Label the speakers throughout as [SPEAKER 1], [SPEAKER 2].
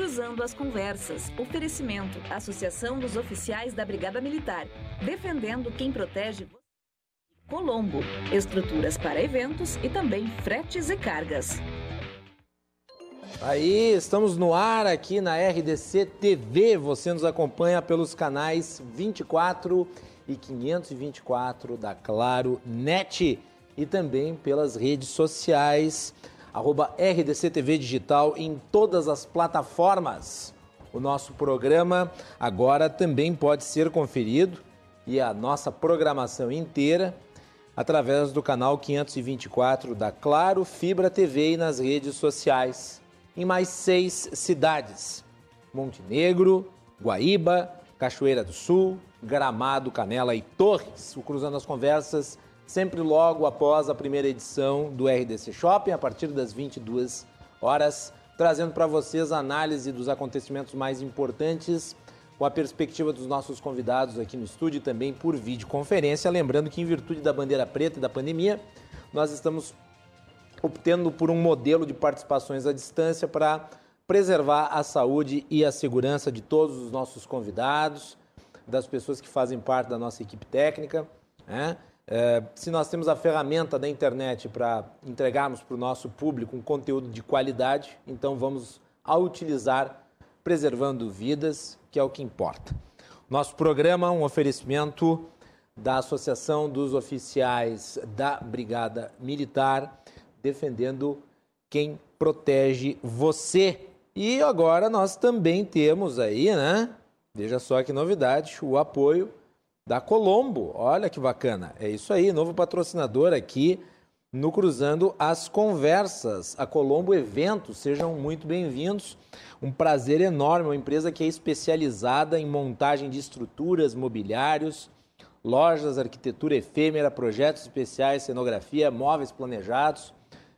[SPEAKER 1] Cruzando as Conversas. Oferecimento. Associação dos Oficiais da Brigada Militar. Defendendo quem protege. Colombo. Estruturas para eventos e também fretes e cargas.
[SPEAKER 2] Aí, estamos no ar aqui na RDC TV. Você nos acompanha pelos canais 24 e 524 da Claro Net e também pelas redes sociais arroba RDC TV Digital em todas as plataformas. O nosso programa agora também pode ser conferido e a nossa programação inteira através do canal 524 da Claro Fibra TV e nas redes sociais em mais seis cidades: Montenegro, Guaíba, Cachoeira do Sul, Gramado, Canela e Torres. O Cruzando as Conversas sempre logo após a primeira edição do RDC Shopping, a partir das 22 horas, trazendo para vocês a análise dos acontecimentos mais importantes, com a perspectiva dos nossos convidados aqui no estúdio e também por videoconferência. Lembrando que, em virtude da bandeira preta e da pandemia, nós estamos optando por um modelo de participações à distância para preservar a saúde e a segurança de todos os nossos convidados, das pessoas que fazem parte da nossa equipe técnica. Né? É, se nós temos a ferramenta da internet para entregarmos para o nosso público um conteúdo de qualidade, então vamos a utilizar preservando vidas, que é o que importa. Nosso programa, um oferecimento da Associação dos Oficiais da Brigada Militar, defendendo quem protege você. E agora nós também temos aí, né? Veja só que novidade, o apoio da Colombo. Olha que bacana. É isso aí, novo patrocinador aqui no Cruzando as Conversas. A Colombo Eventos, sejam muito bem-vindos. Um prazer enorme, uma empresa que é especializada em montagem de estruturas, mobiliários, lojas, arquitetura efêmera, projetos especiais, cenografia, móveis planejados.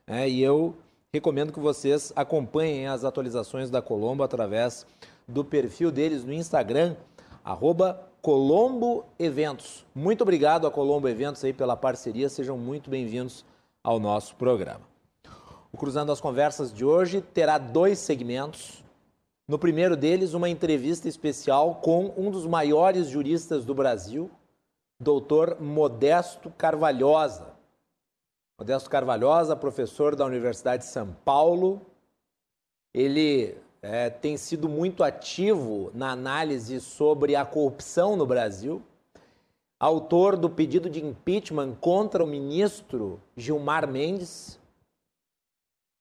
[SPEAKER 2] É, e eu recomendo que vocês acompanhem as atualizações da Colombo através do perfil deles no Instagram, arroba Colombo Eventos. Muito obrigado a Colombo Eventos aí pela parceria, sejam muito bem-vindos ao nosso programa. O Cruzando as Conversas de hoje terá dois segmentos. No primeiro deles, uma entrevista especial com um dos maiores juristas do Brasil, doutor Modesto Carvalhosa. Modesto Carvalhosa, professor da Universidade de São Paulo. Ele é, tem sido muito ativo na análise sobre a corrupção no Brasil, autor do pedido de impeachment contra o ministro Gilmar Mendes,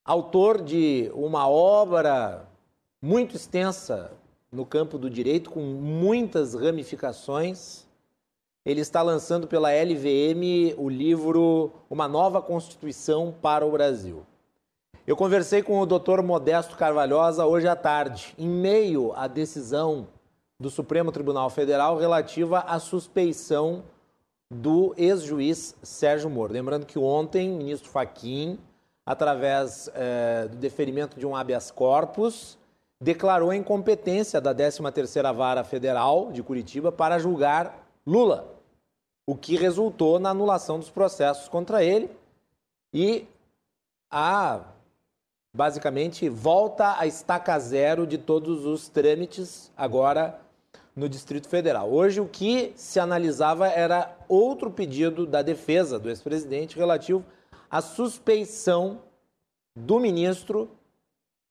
[SPEAKER 2] autor de uma obra muito extensa no campo do direito, com muitas ramificações. Ele está lançando pela LVM o livro Uma Nova Constituição para o Brasil. Eu conversei com o doutor Modesto Carvalhosa hoje à tarde, em meio à decisão do Supremo Tribunal Federal relativa à suspeição do ex-juiz Sérgio Moro. Lembrando que ontem, o ministro Faquim, através eh, do deferimento de um habeas corpus, declarou a incompetência da 13ª Vara Federal de Curitiba para julgar Lula, o que resultou na anulação dos processos contra ele e a basicamente volta a estaca zero de todos os trâmites agora no Distrito Federal. Hoje o que se analisava era outro pedido da defesa do ex-presidente relativo à suspeição do ministro,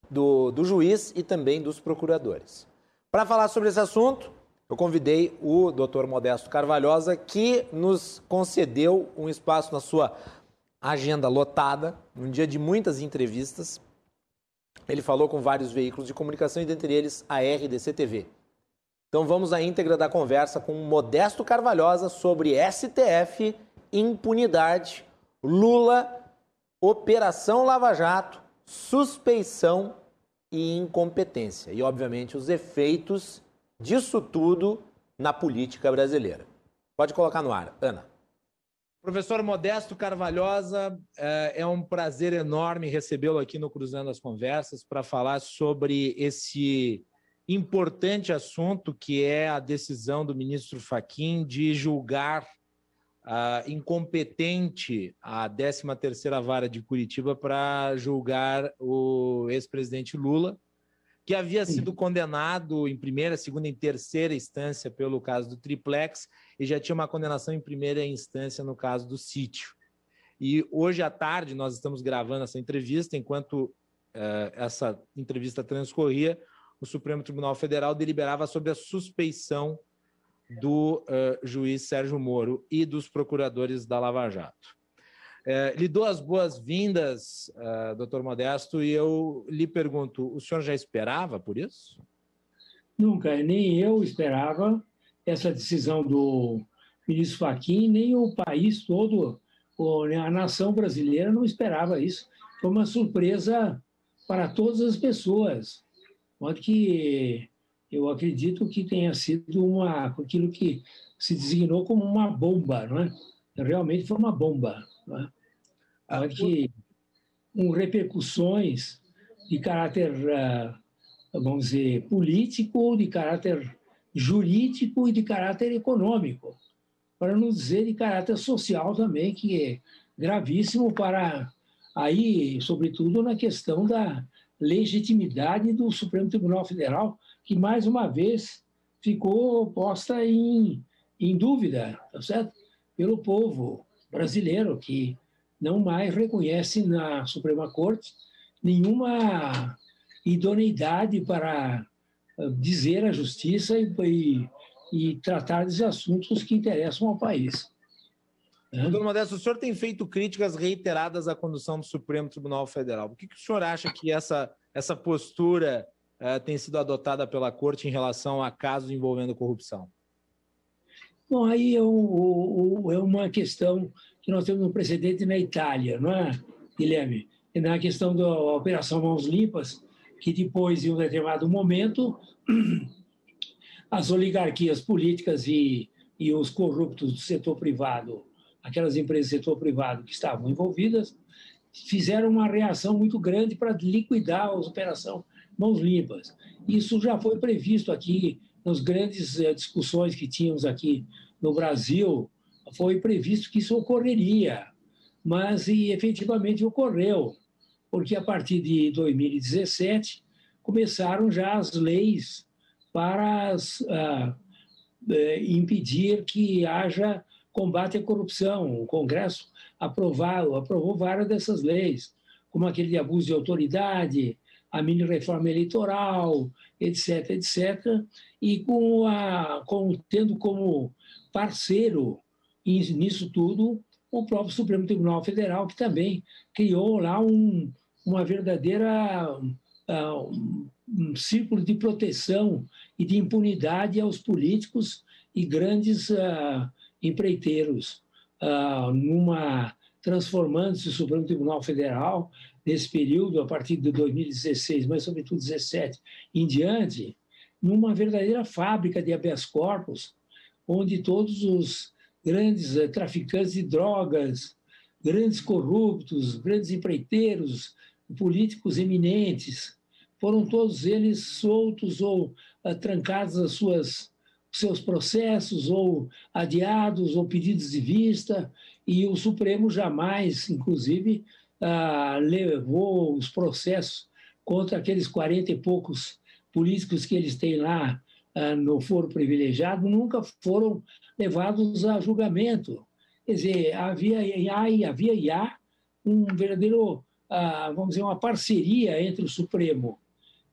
[SPEAKER 2] do, do juiz e também dos procuradores. Para falar sobre esse assunto, eu convidei o doutor Modesto Carvalhosa, que nos concedeu um espaço na sua agenda lotada, um dia de muitas entrevistas, ele falou com vários veículos de comunicação e dentre eles a RDC TV. Então vamos à íntegra da conversa com Modesto Carvalhosa sobre STF, impunidade, Lula, Operação Lava Jato, suspeição e incompetência. E, obviamente, os efeitos disso tudo na política brasileira. Pode colocar no ar, Ana. Professor Modesto Carvalhosa, é, é um prazer enorme recebê-lo aqui no Cruzando as Conversas para falar sobre esse importante assunto que é a decisão do ministro Faquim de julgar uh, incompetente a 13ª Vara de Curitiba para julgar o ex-presidente Lula que havia sido condenado em primeira, segunda e terceira instância pelo caso do triplex e já tinha uma condenação em primeira instância no caso do sítio. E hoje à tarde nós estamos gravando essa entrevista, enquanto uh, essa entrevista transcorria, o Supremo Tribunal Federal deliberava sobre a suspeição do uh, juiz Sérgio Moro e dos procuradores da Lava Jato. É, lhe dou as boas-vindas, uh, doutor Modesto, e eu lhe pergunto: o senhor já esperava por isso?
[SPEAKER 3] Nunca, nem eu esperava essa decisão do ministro Fachin, nem o país todo, a nação brasileira não esperava isso. Foi uma surpresa para todas as pessoas. Modo que eu acredito que tenha sido uma, aquilo que se designou como uma bomba, não é? Realmente foi uma bomba. Né? Que com repercussões de caráter, ah, vamos dizer, político, de caráter jurídico e de caráter econômico, para não dizer de caráter social também, que é gravíssimo para aí, sobretudo na questão da legitimidade do Supremo Tribunal Federal, que mais uma vez ficou posta em, em dúvida, tá certo? Pelo povo brasileiro, que não mais reconhece na Suprema Corte nenhuma idoneidade para eh, dizer a justiça e, e, e tratar dos assuntos que interessam ao país.
[SPEAKER 2] Né? Doutor Modesto, o senhor tem feito críticas reiteradas à condução do Supremo Tribunal Federal. Por que, que o senhor acha que essa, essa postura uh, tem sido adotada pela Corte em relação a casos envolvendo corrupção?
[SPEAKER 3] Bom, aí é, é uma questão que nós temos um precedente na Itália, não é, Guilherme? Na questão da Operação Mãos Limpas, que depois, em um determinado momento, as oligarquias políticas e, e os corruptos do setor privado, aquelas empresas do setor privado que estavam envolvidas, fizeram uma reação muito grande para liquidar a Operação Mãos Limpas. Isso já foi previsto aqui nas grandes eh, discussões que tínhamos aqui no Brasil, foi previsto que isso ocorreria, mas e, efetivamente ocorreu, porque a partir de 2017 começaram já as leis para as, uh, impedir que haja combate à corrupção. O Congresso aprovou, aprovou várias dessas leis, como aquele de abuso de autoridade, a mini reforma eleitoral, etc., etc., e com a, com, tendo como parceiro nisso tudo o próprio Supremo Tribunal Federal, que também criou lá um, uma verdadeira uh, um, um círculo de proteção e de impunidade aos políticos e grandes uh, empreiteiros, uh, numa transformando-se o Supremo Tribunal Federal nesse período, a partir de 2016, mas sobretudo 17 em diante, numa verdadeira fábrica de habeas corpus, onde todos os grandes eh, traficantes de drogas, grandes corruptos, grandes empreiteiros, políticos eminentes, foram todos eles soltos ou uh, trancados as suas seus processos ou adiados ou pedidos de vista. E o Supremo jamais, inclusive, uh, levou os processos contra aqueles 40 e poucos políticos que eles têm lá no foro privilegiado, nunca foram levados a julgamento. Quer dizer, havia e havia há um verdadeiro, ah, vamos dizer, uma parceria entre o Supremo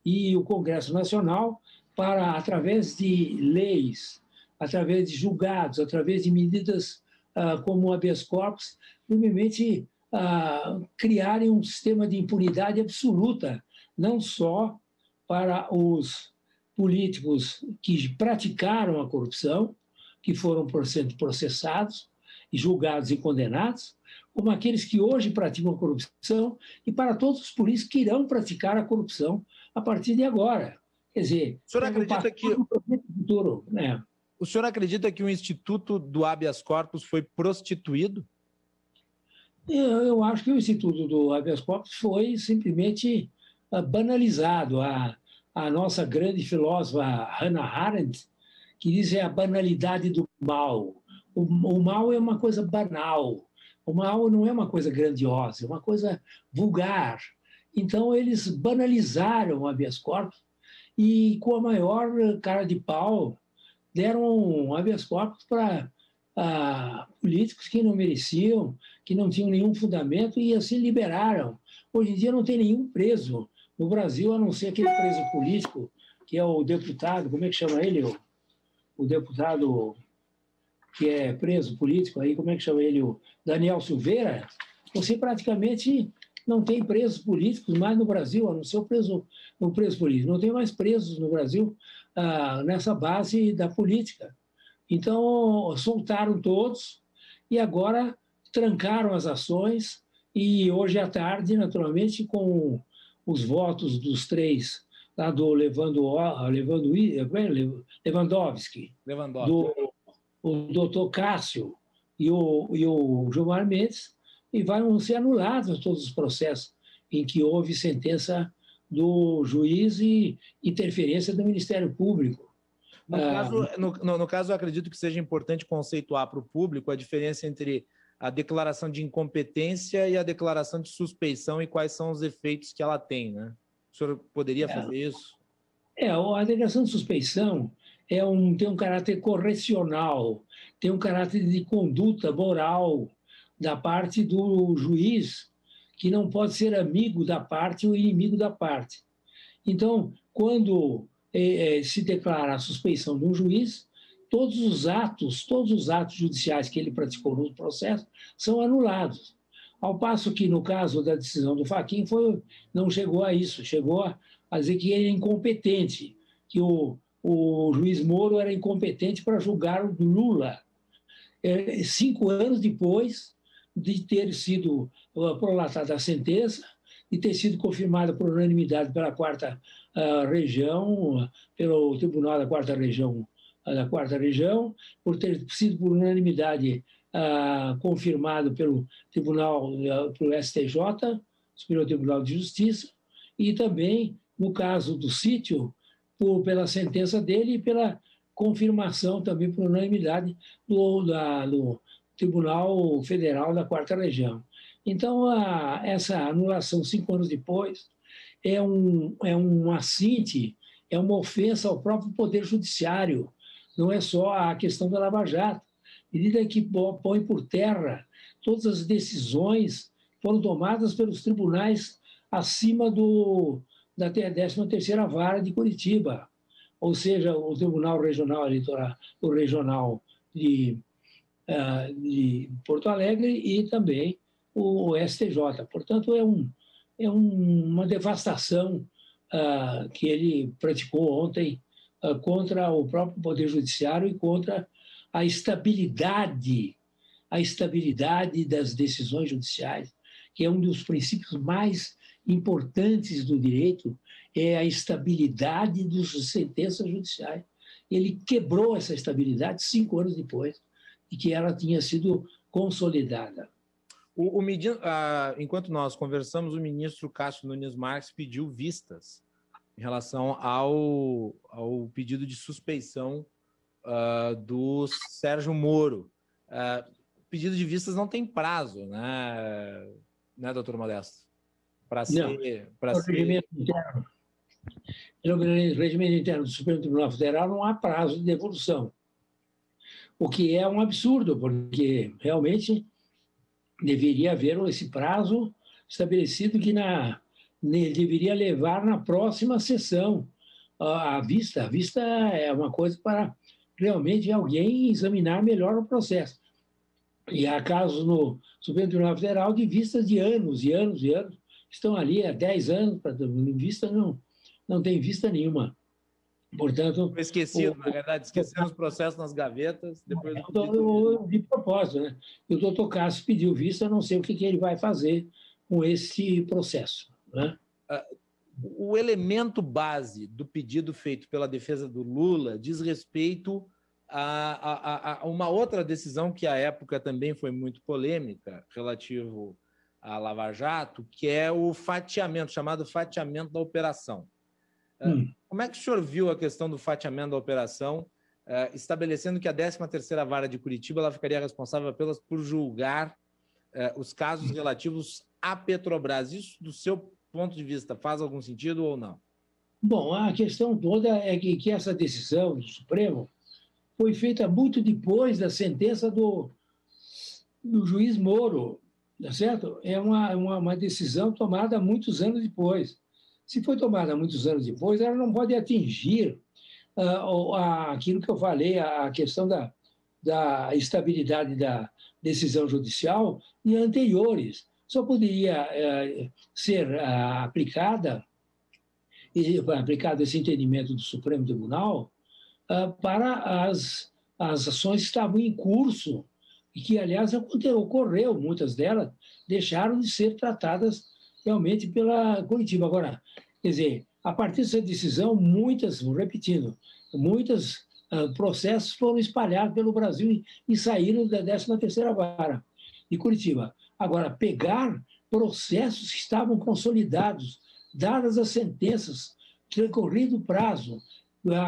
[SPEAKER 3] e o Congresso Nacional para, através de leis, através de julgados, através de medidas ah, como o habeas corpus, ah, criarem um sistema de impunidade absoluta, não só para os políticos que praticaram a corrupção, que foram processados e julgados e condenados, como aqueles que hoje praticam a corrupção e para todos os políticos que irão praticar a corrupção a partir de agora. Quer dizer,
[SPEAKER 2] o senhor acredita que futuro, né? O senhor acredita que o Instituto do Habeas Corpus foi prostituído?
[SPEAKER 3] Eu, eu acho que o Instituto do Habeas Corpus foi simplesmente uh, banalizado. A, a nossa grande filósofa Hannah Arendt que diz é a banalidade do mal. O, o mal é uma coisa banal. O mal não é uma coisa grandiosa, é uma coisa vulgar. Então, eles banalizaram o habeas corpus e com a maior cara de pau deram habeas corpus para ah, políticos que não mereciam, que não tinham nenhum fundamento e assim liberaram. Hoje em dia não tem nenhum preso no Brasil, a não ser aquele preso político, que é o deputado, como é que chama ele? O, o deputado que é preso político aí, como é que chama ele? O Daniel Silveira. Você praticamente não tem presos políticos mais no Brasil, a não ser o preso, o preso político. Não tem mais presos no Brasil ah, nessa base da política. Então, soltaram todos e agora trancaram as ações e hoje à tarde, naturalmente, com os votos dos três, lá do Levando, Levando, Lewandowski, Lewandowski. do o doutor Cássio e o, e o Gilmar Mendes, e vão ser anulados todos os processos em que houve sentença do juiz e interferência do Ministério Público.
[SPEAKER 2] No, ah, caso, no, no, no caso, eu acredito que seja importante conceituar para o público a diferença entre a declaração de incompetência e a declaração de suspeição e quais são os efeitos que ela tem, né? O senhor poderia é, fazer isso?
[SPEAKER 3] É, a declaração de suspeição é um, tem um caráter correcional, tem um caráter de conduta moral da parte do juiz, que não pode ser amigo da parte ou inimigo da parte. Então, quando é, é, se declara a suspeição de um juiz, todos os atos, todos os atos judiciais que ele praticou no processo são anulados. Ao passo que, no caso da decisão do Faquin, foi, não chegou a isso, chegou a, dizer que ele é incompetente, que o, o juiz Moro era incompetente para julgar o Lula. É, cinco anos depois de ter sido uh, prolatada a sentença, e ter sido confirmada por unanimidade pela quarta uh, região, pelo Tribunal da Quarta Região, da Quarta Região, por ter sido por unanimidade uh, confirmado pelo Tribunal, uh, pelo STJ, Superior Tribunal de Justiça, e também no caso do sítio, por, pela sentença dele e pela confirmação também por unanimidade do, da, do Tribunal Federal da Quarta Região. Então, a, essa anulação cinco anos depois é um, é um assinte, é uma ofensa ao próprio Poder Judiciário, não é só a questão da Lava Jato. Medida que põe por terra todas as decisões foram tomadas pelos tribunais acima do, da 13ª Vara de Curitiba, ou seja, o Tribunal Regional Eleitoral, o Regional de, uh, de Porto Alegre e também o, o STJ. Portanto, é, um, é um, uma devastação uh, que ele praticou ontem contra o próprio Poder Judiciário e contra a estabilidade, a estabilidade das decisões judiciais, que é um dos princípios mais importantes do direito é a estabilidade das sentenças judiciais. Ele quebrou essa estabilidade cinco anos depois de que ela tinha sido consolidada.
[SPEAKER 2] O, o ah, enquanto nós conversamos, o ministro Cássio Nunes Marques pediu vistas em relação ao, ao pedido de suspeição uh, do Sérgio Moro. Uh, pedido de vistas não tem prazo, né, né doutor Modesto? para ser. Para ser... Regimento interno.
[SPEAKER 3] No regimento interno do Supremo Tribunal Federal não há prazo de devolução. O que é um absurdo, porque realmente deveria haver esse prazo estabelecido que na, deveria levar na próxima sessão a vista. A vista é uma coisa para realmente alguém examinar melhor o processo. E há casos no Supremo Tribunal Federal de vistas de anos e anos e anos, estão ali há 10 anos, para vista não, não tem vista nenhuma. Portanto.
[SPEAKER 2] Foi esquecido, o, na verdade, esqueceram os processos nas gavetas. Depois
[SPEAKER 3] do... de propósito, né? E o doutor Cássio pediu vista, não sei o que, que ele vai fazer com esse processo. Né?
[SPEAKER 2] o elemento base do pedido feito pela defesa do Lula diz respeito a, a, a uma outra decisão que à época também foi muito polêmica, relativo a Lava Jato, que é o fatiamento, chamado fatiamento da operação. É, hum. Como é que o senhor viu a questão do fatiamento da operação, é, estabelecendo que a 13ª Vara de Curitiba ela ficaria responsável apenas por julgar os casos relativos à Petrobras? Isso, do seu ponto de vista, faz algum sentido ou não?
[SPEAKER 3] Bom, a questão toda é que, que essa decisão do Supremo foi feita muito depois da sentença do, do juiz Moro, tá certo? É uma, uma, uma, decisão tomada muitos anos depois. Se foi tomada muitos anos depois, ela não pode atingir uh, aquilo que eu falei, a questão da, da estabilidade da decisão judicial e anteriores. Só poderia uh, ser uh, aplicada e aplicado esse entendimento do Supremo Tribunal uh, para as, as ações que estavam em curso e que, aliás, ocorreu, muitas delas deixaram de ser tratadas realmente pela Curitiba. Agora, quer dizer, a partir dessa decisão, muitas, repetindo, muitos uh, processos foram espalhados pelo Brasil e, e saíram da 13ª vara de Curitiba. Agora, pegar processos que estavam consolidados dadas as sentenças, transcorrido o prazo, a,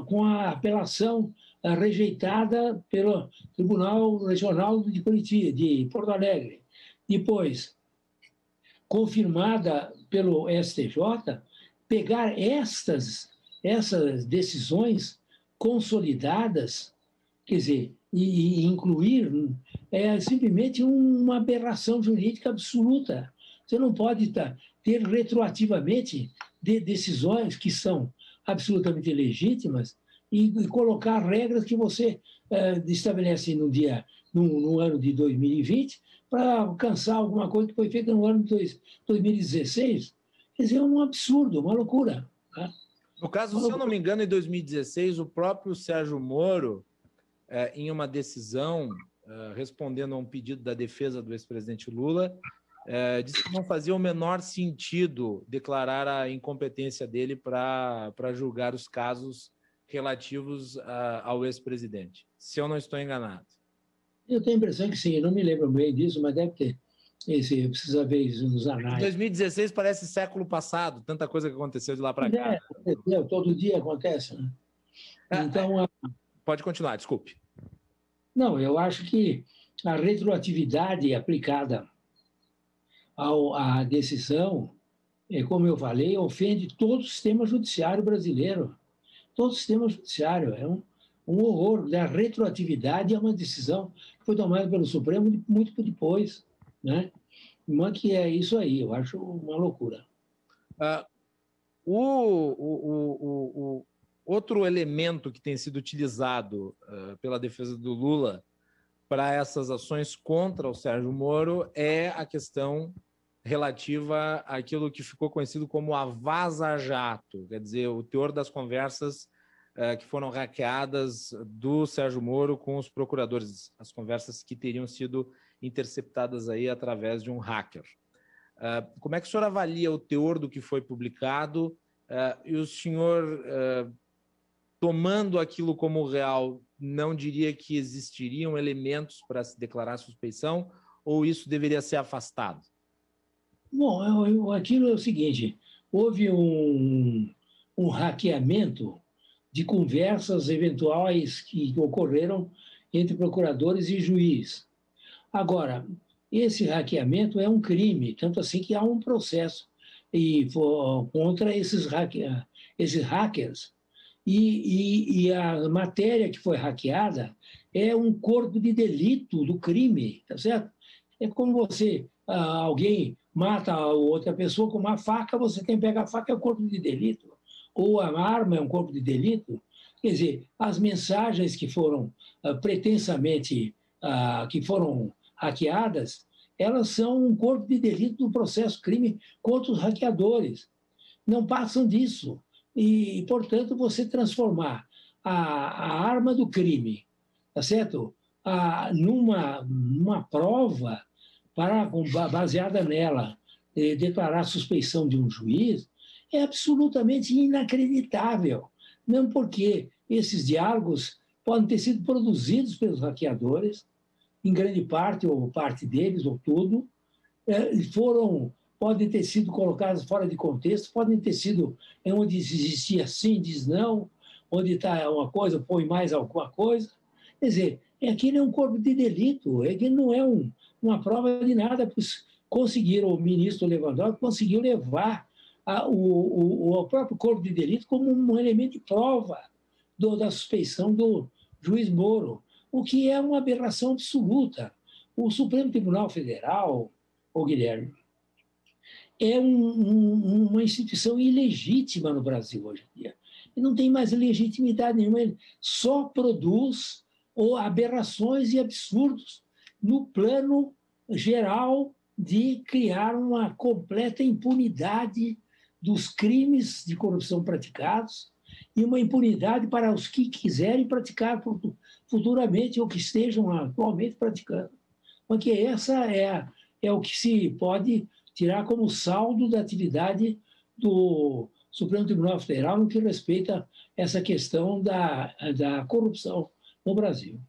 [SPEAKER 3] a, com a apelação a, rejeitada pelo Tribunal Regional de Curitiba, de Porto Alegre, depois confirmada pelo STJ, pegar estas essas decisões consolidadas, quer dizer, e, e incluir é simplesmente uma aberração jurídica absoluta. Você não pode tá, ter retroativamente de decisões que são absolutamente legítimas e, e colocar regras que você é, estabelece no dia no, no, ano de 2020 para alcançar alguma coisa que foi feita no ano de dois, 2016. Quer dizer, é um absurdo, uma loucura. Tá?
[SPEAKER 2] No caso, se eu não me engano, em 2016, o próprio Sérgio Moro, é, em uma decisão, é, respondendo a um pedido da defesa do ex-presidente Lula, é, disse que não fazia o menor sentido declarar a incompetência dele para julgar os casos relativos a, ao ex-presidente, se eu não estou enganado.
[SPEAKER 3] Eu tenho a impressão que sim, eu não me lembro bem disso, mas deve ter. Esse, precisa ver isso nos anais.
[SPEAKER 2] 2016 parece século passado, tanta coisa que aconteceu de lá para cá.
[SPEAKER 3] É, é, todo dia acontece. Né?
[SPEAKER 2] É, então, a... Pode continuar, desculpe.
[SPEAKER 3] Não, eu acho que a retroatividade aplicada ao, à decisão, é, como eu falei, ofende todo o sistema judiciário brasileiro. Todo o sistema judiciário. É um, um horror. A retroatividade é uma decisão que foi tomada pelo Supremo muito depois. Né? Mas que é isso aí, eu acho uma loucura.
[SPEAKER 2] Uh, o, o, o, o, outro elemento que tem sido utilizado uh, pela defesa do Lula para essas ações contra o Sérgio Moro é a questão relativa àquilo que ficou conhecido como a vaza-jato, quer dizer, o teor das conversas uh, que foram hackeadas do Sérgio Moro com os procuradores, as conversas que teriam sido interceptadas aí através de um hacker. Uh, como é que o senhor avalia o teor do que foi publicado uh, e o senhor, tomando aquilo como real, não diria que existiriam elementos para se declarar suspeição ou isso deveria ser afastado?
[SPEAKER 3] Bom, aquilo é o seguinte: houve um, um hackeamento de conversas eventuais que ocorreram entre procuradores e juiz. Agora, esse hackeamento é um crime, tanto assim que há um processo e, contra esses, esses hackers e, e, e, a matéria que foi hackeada é um corpo de delito do crime, tá certo? É como você, ah, alguém mata outra pessoa com uma faca, você tem que pegar a faca, é um corpo de delito. Ou a arma é um corpo de delito. Quer dizer, as mensagens que foram ah, pretensamente, ah, que foram hackeadas, elas são um corpo de delito do processo crime contra os hackeadores. Não passam disso e, portanto, você transformar a, a arma do crime, tá certo? A, numa, numa prova para baseada nela eh, declarar suspeição de um juiz é absolutamente inacreditável. Não porque esses diálogos podem ter sido produzidos pelos hackeadores, em grande parte ou parte deles ou tudo, eh, foram podem ter sido colocadas fora de contexto, podem ter sido onde existia sim, diz não, onde está uma coisa, põe mais alguma coisa. Quer dizer, aquilo é um corpo de delito, é que não é um, uma prova de nada, pois conseguiram, o ministro Lewandowski conseguiu levar a, o, o, próprio corpo de delito como um elemento de prova do, da suspeição do juiz Moro, o que é uma aberração absoluta. O Supremo Tribunal Federal, o Guilherme, é um, um, uma instituição ilegítima no Brasil hoje em dia. E não tem mais legitimidade nenhuma, ele só produz ou aberrações e absurdos no plano geral de criar uma completa impunidade dos crimes de corrupção praticados e uma impunidade para os que quiserem praticar futuramente ou que estejam atualmente praticando. Porque essa é, é o que se pode tirar como saldo da atividade do Supremo Tribunal Federal no que respeita essa questão da, da corrupção no Brasil.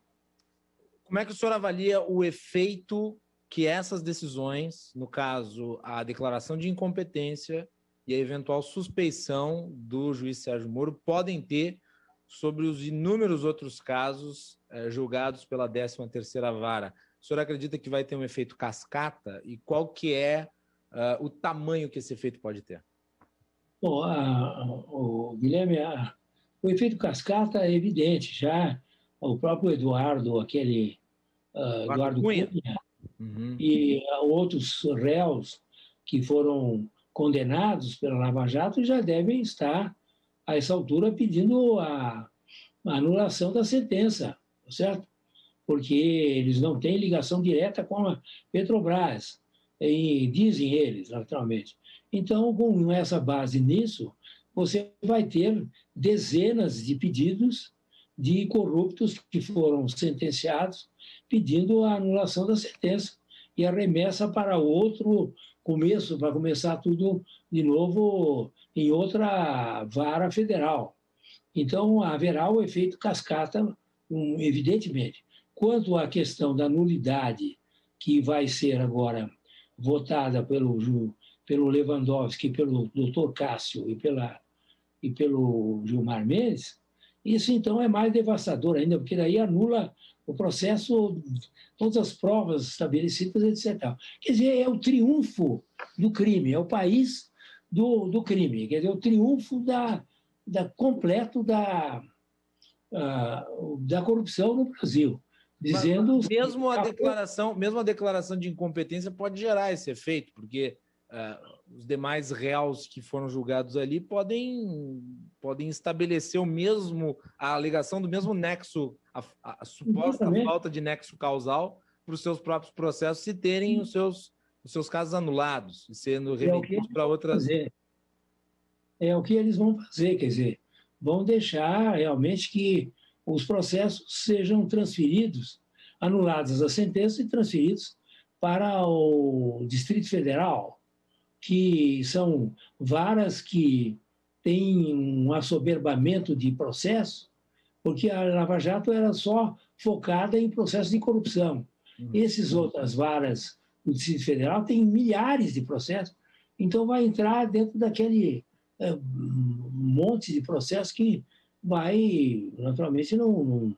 [SPEAKER 2] Como é que o senhor avalia o efeito que essas decisões, no caso, a declaração de incompetência e a eventual suspeição do juiz Sérgio Moro, podem ter sobre os inúmeros outros casos eh, julgados pela 13ª Vara? O senhor acredita que vai ter um efeito cascata? E qual que é uh, o tamanho que esse efeito pode ter?
[SPEAKER 3] Bom, a, o Guilherme, a, o efeito cascata é evidente. Já o próprio Eduardo, aquele uh, Eduardo Cunha, Cunha uhum. e outros réus que foram condenados pela Lava Jato já devem estar, a essa altura, pedindo a, a anulação da sentença, tá certo? Porque eles não têm ligação direta com a Petrobras, e dizem eles, naturalmente. Então, com essa base nisso, você vai ter dezenas de pedidos de corruptos que foram sentenciados pedindo a anulação da sentença e a remessa para outro começo, para começar tudo de novo em outra vara federal. Então, haverá o efeito cascata, evidentemente. Quanto à questão da nulidade, que vai ser agora votada pelo, pelo Lewandowski, pelo doutor Cássio e, pela, e pelo Gilmar Mendes, isso então é mais devastador ainda, porque daí anula o processo, todas as provas estabelecidas, etc. Quer dizer, é o triunfo do crime, é o país do, do crime, quer dizer, o triunfo da, da completo da, uh, da corrupção no Brasil. Dizendo
[SPEAKER 2] Mas, mesmo a declaração, mesmo a declaração de incompetência pode gerar esse efeito, porque uh, os demais réus que foram julgados ali podem, podem estabelecer o mesmo, a alegação do mesmo nexo, a, a suposta falta de nexo causal para os seus próprios processos e terem os seus, os seus casos anulados, e sendo é remetidos é para outras.
[SPEAKER 3] Fazer. É o que eles vão fazer, quer dizer, vão deixar realmente que os processos sejam transferidos, anuladas as sentenças e transferidos para o Distrito Federal, que são varas que têm um assoberbamento de processo, porque a Lava Jato era só focada em processos de corrupção. Uhum. Essas outras varas do Distrito Federal têm milhares de processos, então vai entrar dentro daquele é, monte de processos que vai, naturalmente, não, não,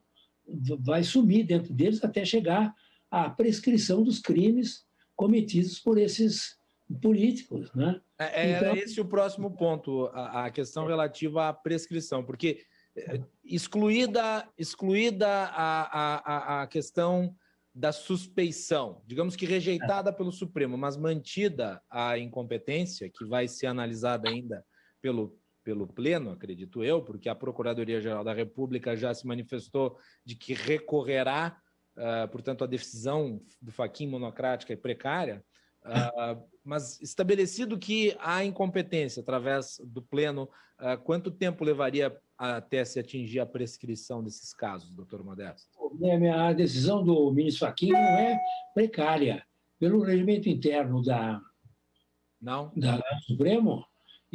[SPEAKER 3] vai sumir dentro deles até chegar à prescrição dos crimes cometidos por esses políticos. Né?
[SPEAKER 2] É, é, então... esse o próximo ponto, a, a, questão relativa à prescrição, porque é, excluída, excluída a, a, a questão da suspeição, digamos que rejeitada pelo Supremo, mas mantida a incompetência, que vai ser analisada ainda pelo, pelo Pleno, acredito eu, porque a Procuradoria-Geral da República já se manifestou de que recorrerá, uh, portanto, a decisão do Faquin monocrática e precária, Uh, mas estabelecido que há incompetência através do pleno, uh, quanto tempo levaria até se atingir a prescrição desses casos, doutor Modesto?
[SPEAKER 3] A decisão do ministro Fachin não é precária. Pelo regimento interno da,
[SPEAKER 2] não.
[SPEAKER 3] da Supremo,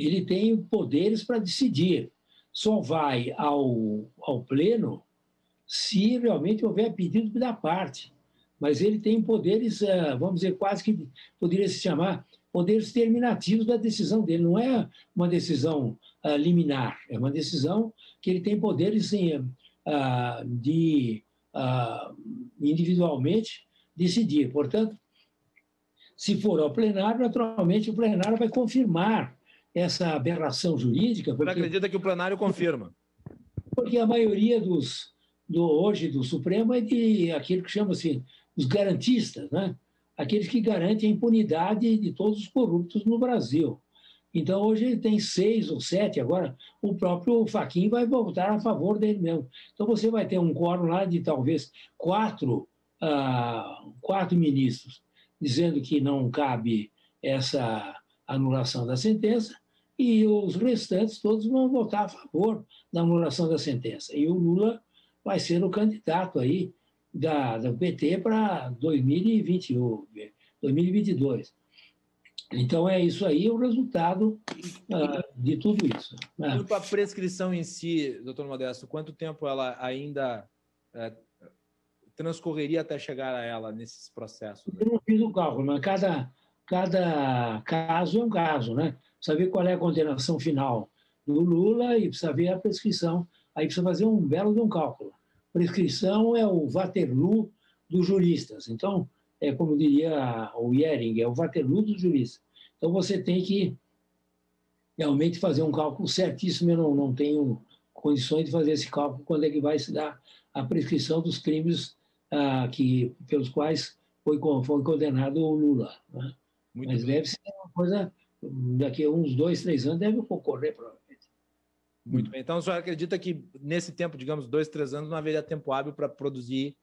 [SPEAKER 3] ele tem poderes para decidir. Só vai ao, ao pleno se realmente houver pedido da parte mas ele tem poderes, eh, vamos dizer, quase que poderia se chamar poderes terminativos da decisão dele. Não é uma decisão uh, liminar, é uma decisão que ele tem poderes uh, de uh, individualmente decidir. Portanto, se for ao plenário, naturalmente o plenário vai confirmar essa aberração jurídica.
[SPEAKER 2] Porque, Você acredita que o plenário confirma?
[SPEAKER 3] Porque a maioria dos, do, hoje do Supremo é de aquilo que chama-se os garantistas, né? aqueles que garantem a impunidade de todos os corruptos no Brasil. Então, hoje ele tem seis ou sete, agora o próprio Faquin vai voltar a favor dele mesmo. Então, você vai ter um quórum lá de talvez quatro, uh, quatro ministros dizendo que não cabe essa anulação da sentença, e os restantes todos vão votar a favor da anulação da sentença. E o Lula vai ser o candidato aí da, da PT para 2021, 2022. Então é isso aí o resultado uh, de tudo isso.
[SPEAKER 2] Né? Quanto à prescrição em si, doutor Modesto, quanto tempo ela ainda uh, transcorreria até chegar a ela nesses processos?
[SPEAKER 3] Eu não fiz o cálculo, mas cada, cada caso é um caso, né? Precisa ver qual é a condenação final do Lula e precisa ver a prescrição. Aí precisa fazer um belo de um cálculo. Prescrição é o Waterloo dos juristas. Então, é como diria o Yering, é o Waterloo dos juristas. Então, você tem que realmente fazer um cálculo certíssimo. Eu não, não tenho condições de fazer esse cálculo quando é que vai se dar a prescrição dos crimes ah, que, pelos quais foi, foi condenado o Lula. Né? Mas bem. deve ser uma coisa, daqui a uns dois, três anos, deve ocorrer, provavelmente.
[SPEAKER 2] Muito bem. Então, o senhor acredita que nesse tempo, digamos, dois, três anos, não haveria tempo hábil para produzir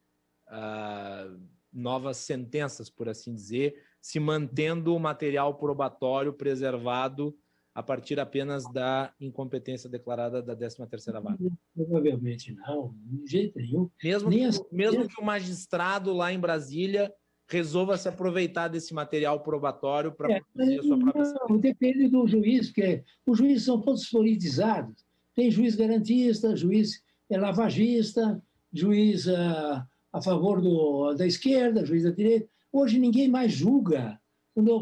[SPEAKER 2] uh, novas sentenças, por assim dizer, se mantendo o material probatório preservado a partir apenas da incompetência declarada da 13ª vara?
[SPEAKER 3] Provavelmente não, de jeito nenhum.
[SPEAKER 2] Mesmo, que, mesmo que o magistrado lá em Brasília resolva se aproveitar desse material probatório para é, produzir a sua própria
[SPEAKER 3] não, Depende do juiz, porque os juízes são todos politizados. Tem juiz garantista, juiz é lavagista, juiz uh, a favor do, da esquerda, juiz da direita. Hoje ninguém mais julga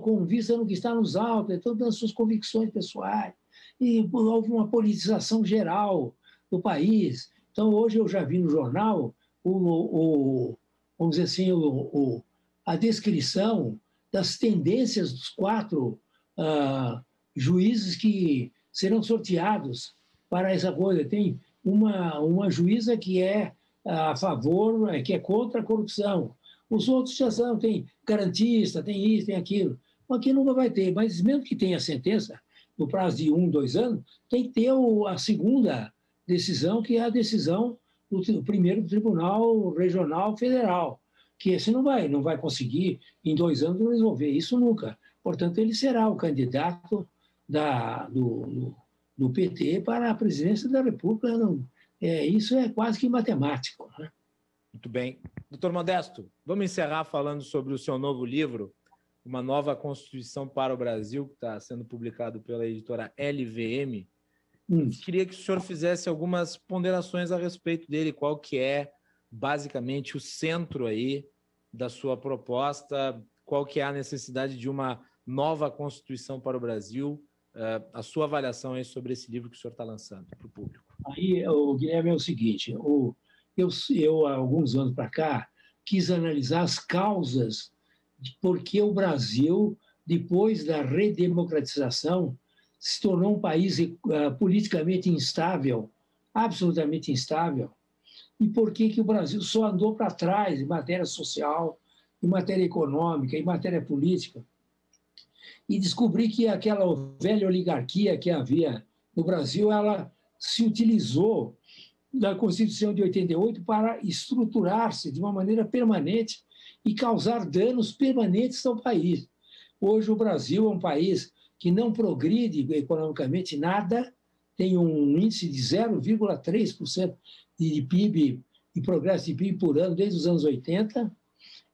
[SPEAKER 3] com vista no que está nos autos, é todas as suas convicções pessoais. E houve uma politização geral do país. Então, hoje eu já vi no jornal o, o vamos dizer assim, o, o, a descrição das tendências dos quatro uh, juízes que serão sorteados para essa coisa. Tem uma, uma juíza que é a favor, que é contra a corrupção. Os outros já são, tem garantista, tem isso, tem aquilo. Aqui nunca vai ter, mas mesmo que tenha sentença, no prazo de um, dois anos, tem que ter a segunda decisão, que é a decisão do primeiro Tribunal Regional Federal que esse não vai, não vai conseguir em dois anos resolver isso nunca. Portanto, ele será o candidato da, do, do, do PT para a presidência da República. Não, é, isso é quase que matemático. Né?
[SPEAKER 2] Muito bem. Doutor Modesto, vamos encerrar falando sobre o seu novo livro, Uma Nova Constituição para o Brasil, que está sendo publicado pela editora LVM. Hum. Queria que o senhor fizesse algumas ponderações a respeito dele, qual que é basicamente o centro aí da sua proposta, qual que é a necessidade de uma nova Constituição para o Brasil, uh, a sua avaliação aí sobre esse livro que o senhor está lançando para o público.
[SPEAKER 3] Aí, o Guilherme, é o seguinte, o, eu, eu, há alguns anos para cá, quis analisar as causas de por que o Brasil, depois da redemocratização, se tornou um país uh, politicamente instável, absolutamente instável, e por que, que o Brasil só andou para trás em matéria social, em matéria econômica, em matéria política. E descobri que aquela velha oligarquia que havia no Brasil, ela se utilizou da Constituição de 88 para estruturar-se de uma maneira permanente e causar danos permanentes ao país. Hoje o Brasil é um país que não progride economicamente nada, tem um índice de 0,3% de PIB e progresso de PIB por ano desde os anos 80.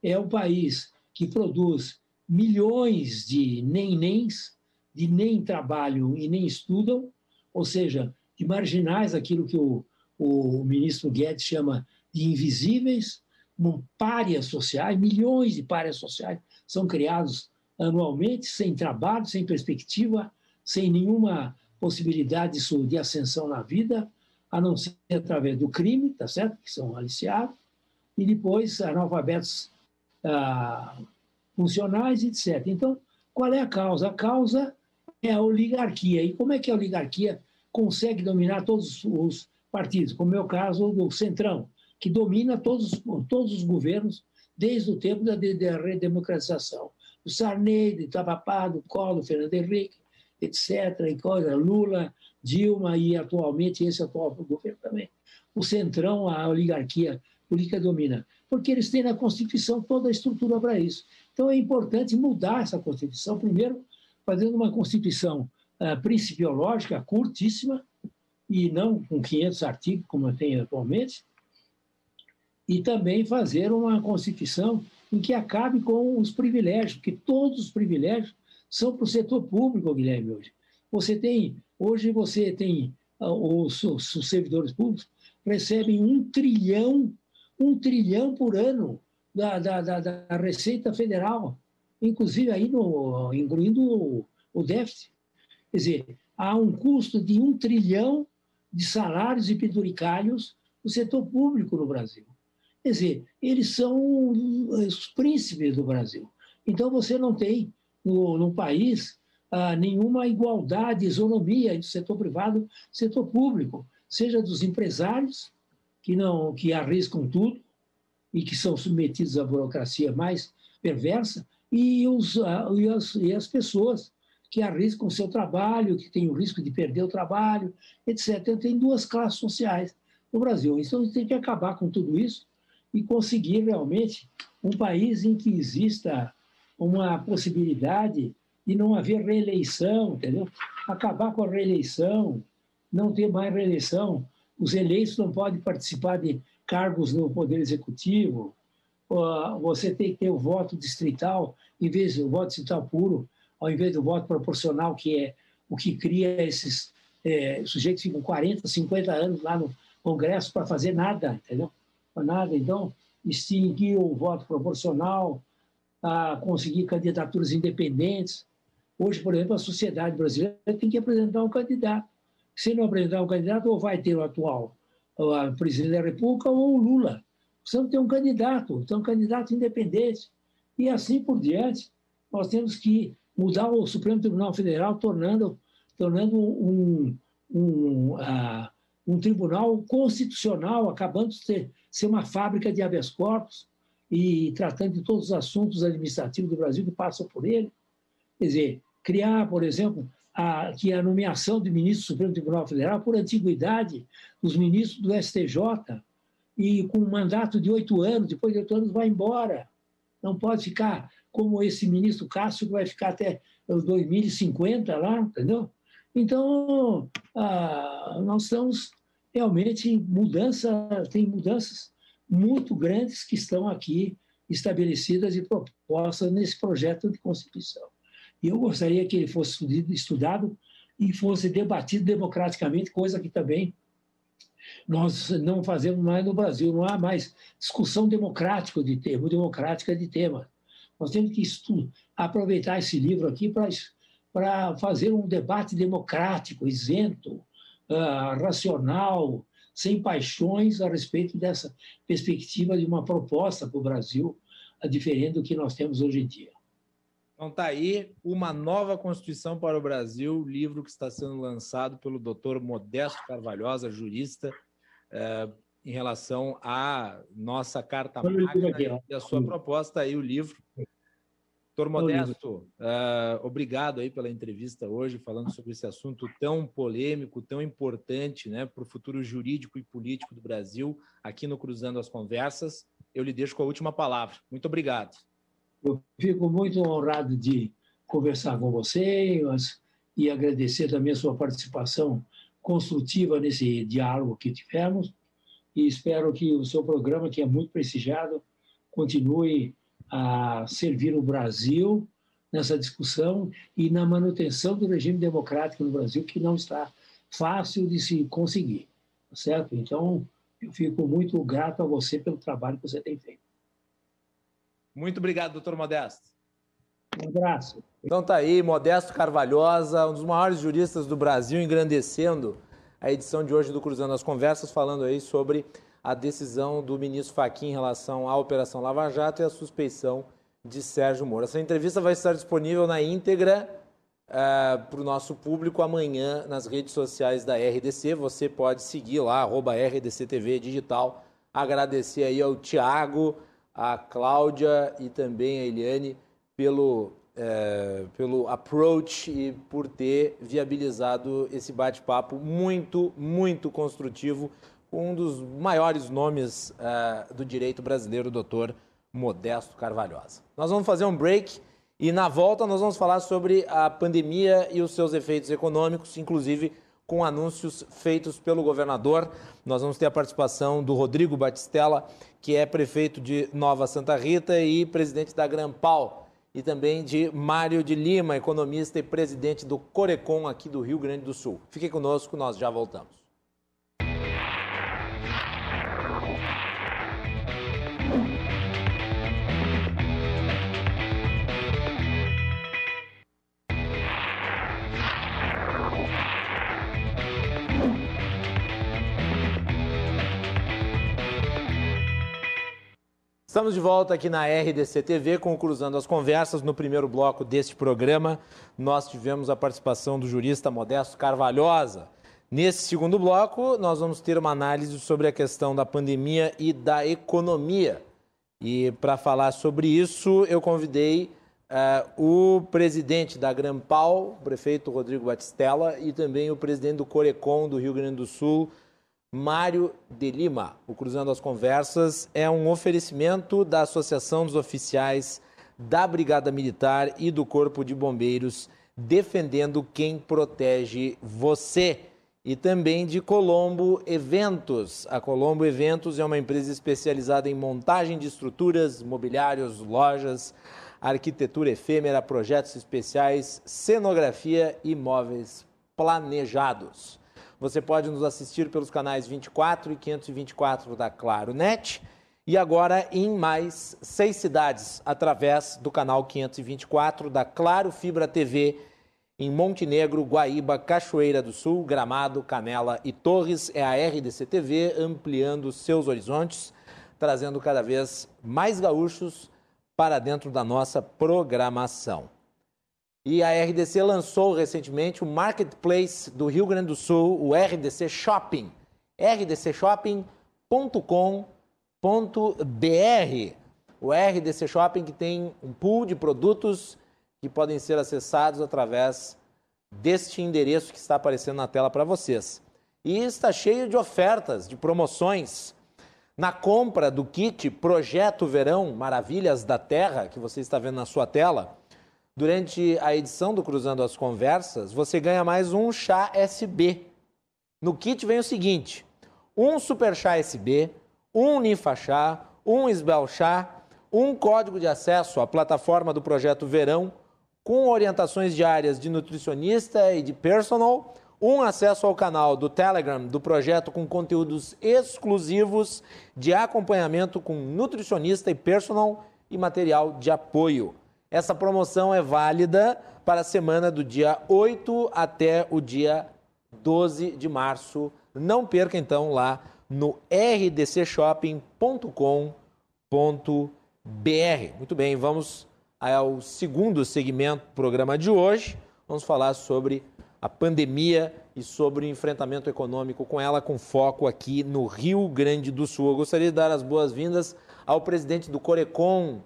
[SPEAKER 3] É um país que produz milhões de nem-nens, de nem trabalham e nem estudam, ou seja, de marginais, aquilo que o, o ministro Guedes chama de invisíveis, párias sociais, milhões de párias sociais são criados anualmente, sem trabalho, sem perspectiva, sem nenhuma possibilidade de ascensão na vida, a não ser através do crime, tá certo? Que são aliciados, e depois analfabetos ah, funcionais, etc. Então, qual é a causa? A causa a oligarquia. E como é que a oligarquia consegue dominar todos os partidos? Como é o caso do Centrão, que domina todos, todos os governos desde o tempo da, da redemocratização. O Sarney, de Itabapá, do Collor, Fernando Henrique, etc., e coisa, Lula, Dilma e atualmente esse atual governo também. O Centrão, a oligarquia política domina, porque eles têm na Constituição toda a estrutura para isso. Então é importante mudar essa Constituição, primeiro, fazendo uma Constituição uh, principiológica curtíssima, e não com 500 artigos, como tem atualmente, e também fazer uma Constituição em que acabe com os privilégios, porque todos os privilégios são para o setor público, Guilherme, hoje. Você tem, hoje você tem, ah, os, os servidores públicos recebem um trilhão, um trilhão por ano da, da, da, da Receita Federal, inclusive aí no, incluindo o, o déficit. Quer dizer, há um custo de um trilhão de salários e penduricalhos no setor público no Brasil. Quer dizer, eles são os príncipes do Brasil. Então, você não tem no, no país nenhuma igualdade, isonomia entre setor privado e setor público, seja dos empresários, que, não, que arriscam tudo e que são submetidos à burocracia mais perversa, e, os, ah, e, as, e as pessoas que arriscam o seu trabalho, que têm o risco de perder o trabalho, etc. Então, tem duas classes sociais no Brasil. Então, a gente tem que acabar com tudo isso e conseguir realmente um país em que exista uma possibilidade de não haver reeleição, entendeu? Acabar com a reeleição, não ter mais reeleição. Os eleitos não podem participar de cargos no Poder Executivo. Você tem que ter o voto distrital, em vez do voto distrital puro, ao invés do voto proporcional, que é o que cria esses é, sujeitos que ficam 40, 50 anos lá no Congresso para fazer nada, entendeu? Para nada. Então, extinguir o voto proporcional, a conseguir candidaturas independentes. Hoje, por exemplo, a sociedade brasileira tem que apresentar um candidato. Se não apresentar um candidato, ou vai ter o atual presidente da República ou o Lula. Precisamos ter um candidato, então um candidato independente. E assim por diante, nós temos que mudar o Supremo Tribunal Federal, tornando, tornando um, um, uh, um tribunal constitucional, acabando de ser, ser uma fábrica de habeas corpus e tratando de todos os assuntos administrativos do Brasil que passam por ele. Quer dizer, criar, por exemplo, a, que a nomeação de ministro do Supremo Tribunal Federal, por antiguidade, os ministros do STJ, e com um mandato de oito anos, depois de oito anos vai embora. Não pode ficar como esse ministro Cássio, que vai ficar até os 2050 lá, entendeu? Então, ah, nós estamos realmente em mudança, tem mudanças muito grandes que estão aqui estabelecidas e propostas nesse projeto de Constituição. E eu gostaria que ele fosse estudado e fosse debatido democraticamente, coisa que também nós não fazemos mais no Brasil. Não há mais discussão democrática de tema, democrática de tema. Nós temos que aproveitar esse livro aqui para fazer um debate democrático, isento, uh, racional, sem paixões a respeito dessa perspectiva de uma proposta para o Brasil, diferente do que nós temos hoje em dia.
[SPEAKER 2] Então tá aí uma nova Constituição para o Brasil, livro que está sendo lançado pelo doutor Modesto Carvalhosa, jurista, eh, em relação à nossa Carta Magna e a sua proposta aí, o livro. Doutor Modesto, uh, obrigado aí pela entrevista hoje, falando sobre esse assunto tão polêmico, tão importante né, para o futuro jurídico e político do Brasil, aqui no Cruzando as Conversas. Eu lhe deixo com a última palavra. Muito obrigado.
[SPEAKER 3] Eu fico muito honrado de conversar com você e agradecer também a sua participação construtiva nesse diálogo que tivemos e espero que o seu programa, que é muito prestigiado, continue a servir o Brasil nessa discussão e na manutenção do regime democrático no Brasil, que não está fácil de se conseguir, tá certo? Então, eu fico muito grato a você pelo trabalho que você tem feito.
[SPEAKER 2] Muito obrigado, doutor Modesto.
[SPEAKER 3] Um abraço.
[SPEAKER 2] Então tá aí, Modesto Carvalhosa, um dos maiores juristas do Brasil, engrandecendo a edição de hoje do Cruzando as Conversas, falando aí sobre a decisão do ministro Fachin em relação à Operação Lava Jato e a suspeição de Sérgio Moro. Essa entrevista vai estar disponível na íntegra uh, para o nosso público amanhã nas redes sociais da RDC. Você pode seguir lá, arroba RDCTV Digital. Agradecer aí ao Tiago, a Cláudia e também a Eliane pelo, é, pelo approach e por ter viabilizado esse bate-papo muito, muito construtivo com um dos maiores nomes é, do direito brasileiro, o doutor Modesto Carvalhosa. Nós vamos fazer um break e na volta nós vamos falar sobre a pandemia e os seus efeitos econômicos, inclusive com anúncios feitos pelo governador. Nós vamos ter a participação do Rodrigo Batistella, que é prefeito de Nova Santa Rita e presidente da Grampal, e também de Mário de Lima, economista e presidente do Corecon aqui do Rio Grande do Sul. Fique conosco, nós já voltamos. Estamos de volta aqui na RDC TV, conclusando as conversas. No primeiro bloco deste programa, nós tivemos a participação do jurista Modesto Carvalhosa. Nesse segundo bloco, nós vamos ter uma análise sobre a questão da pandemia e da economia. E para falar sobre isso, eu convidei uh, o presidente da Grampal, o prefeito Rodrigo Batistella, e também o presidente do Corecon do Rio Grande do Sul, Mário de Lima. O Cruzando as Conversas é um oferecimento da Associação dos Oficiais da Brigada Militar e do Corpo de Bombeiros, defendendo quem protege você. E também de Colombo Eventos. A Colombo Eventos é uma empresa especializada em montagem de estruturas, mobiliários, lojas, arquitetura efêmera, projetos especiais, cenografia e móveis planejados. Você pode nos assistir pelos canais 24 e 524 da Claro Net e agora em mais seis cidades através do canal 524 da Claro Fibra TV em Montenegro, Guaíba, Cachoeira do Sul, Gramado, Canela e Torres. É a RDC TV ampliando seus horizontes, trazendo cada vez mais gaúchos para dentro da nossa programação. E a RDC lançou recentemente o Marketplace do Rio Grande do Sul, o RDC Shopping. rdcshopping.com.br. O RDC Shopping que tem um pool de produtos que podem ser acessados através deste endereço que está aparecendo na tela para vocês. E está cheio de ofertas, de promoções. Na compra do kit Projeto Verão Maravilhas da Terra, que você está vendo na sua tela, Durante a edição do Cruzando as Conversas, você ganha mais um chá SB. No kit vem o seguinte: um super chá SB, um Ninfa Chá, um Sbel Chá, um código de acesso à plataforma do projeto Verão, com orientações diárias de nutricionista e de personal, um acesso ao canal do Telegram do projeto com conteúdos exclusivos de acompanhamento com nutricionista e personal e material de apoio. Essa promoção é válida para a semana do dia 8 até o dia 12 de março. Não perca então lá no rdcshopping.com.br. Muito bem, vamos ao segundo segmento do programa de hoje. Vamos falar sobre a pandemia e sobre o enfrentamento econômico com ela, com foco aqui no Rio Grande do Sul. Eu gostaria de dar as boas-vindas ao presidente do Corecon,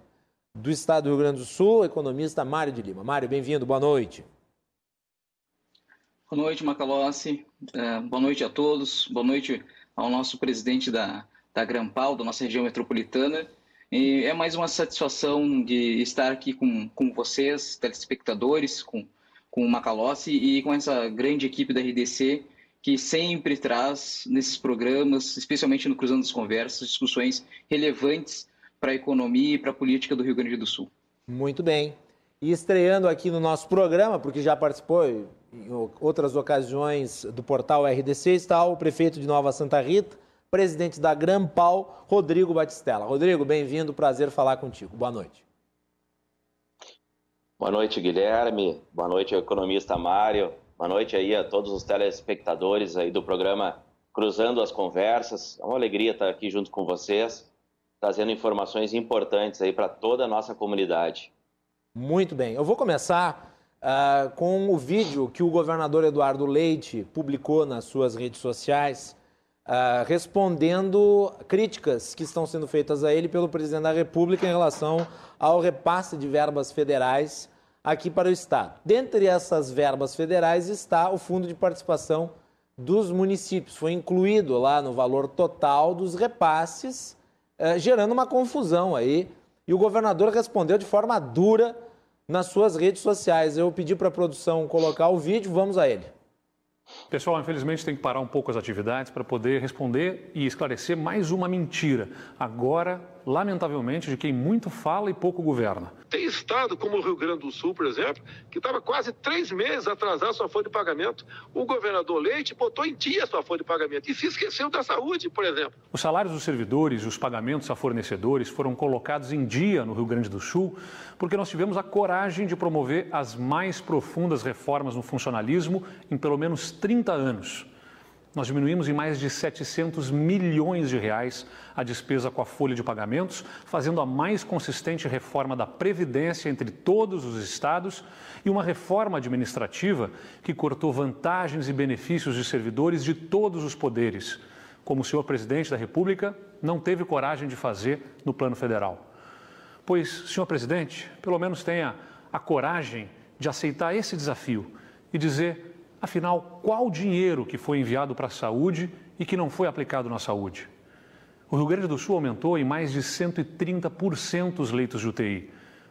[SPEAKER 2] do Estado do Rio Grande do Sul, economista Mário de Lima. Mário, bem-vindo, boa noite.
[SPEAKER 4] Boa noite, Macalossi. É, boa noite a todos. Boa noite ao nosso presidente da, da Grampal, da nossa região metropolitana. E é mais uma satisfação de estar aqui com, com vocês, telespectadores, com, com o Macalossi e com essa grande equipe da RDC que sempre traz nesses programas, especialmente no Cruzando as Conversas, discussões relevantes para a economia e para a política do Rio Grande do Sul.
[SPEAKER 2] Muito bem. E estreando aqui no nosso programa, porque já participou em outras ocasiões do portal RDC, está o prefeito de Nova Santa Rita, presidente da Grampal, Rodrigo Batistella. Rodrigo, bem-vindo, prazer falar contigo. Boa noite.
[SPEAKER 5] Boa noite, Guilherme. Boa noite, economista Mário. Boa noite aí a todos os telespectadores aí do programa Cruzando as Conversas. É uma alegria estar aqui junto com vocês trazendo informações importantes aí para toda a nossa comunidade.
[SPEAKER 2] Muito bem. Eu vou começar uh, com o vídeo que o governador Eduardo Leite publicou nas suas redes sociais, uh, respondendo críticas que estão sendo feitas a ele pelo presidente da República em relação ao repasse de verbas federais aqui para o Estado. Dentre essas verbas federais está o Fundo de Participação dos Municípios. Foi incluído lá no valor total dos repasses, uh, gerando uma confusão aí. E o governador respondeu de forma dura nas suas redes sociais. Eu pedi para a produção colocar o vídeo, vamos a ele.
[SPEAKER 6] Pessoal, infelizmente tem que parar um pouco as atividades para poder responder e esclarecer mais uma mentira. Agora, lamentavelmente, de quem muito fala e pouco governa.
[SPEAKER 7] Tem estado, como o Rio Grande do Sul, por exemplo, que estava quase três meses atrasado sua folha de pagamento. O governador Leite botou em dia sua folha de pagamento e se esqueceu da saúde, por exemplo.
[SPEAKER 6] Os salários dos servidores e os pagamentos a fornecedores foram colocados em dia no Rio Grande do Sul porque nós tivemos a coragem de promover as mais profundas reformas no funcionalismo em pelo menos 30 anos. Nós diminuímos em mais de 700 milhões de reais a despesa com a folha de pagamentos, fazendo a mais consistente reforma da Previdência entre todos os estados e uma reforma administrativa que cortou vantagens e benefícios de servidores de todos os poderes, como o senhor presidente da República não teve coragem de fazer no plano federal. Pois, senhor presidente, pelo menos tenha a coragem de aceitar esse desafio e dizer Afinal, qual dinheiro que foi enviado para a saúde e que não foi aplicado na saúde? O Rio Grande do Sul aumentou em mais de 130% os leitos de UTI.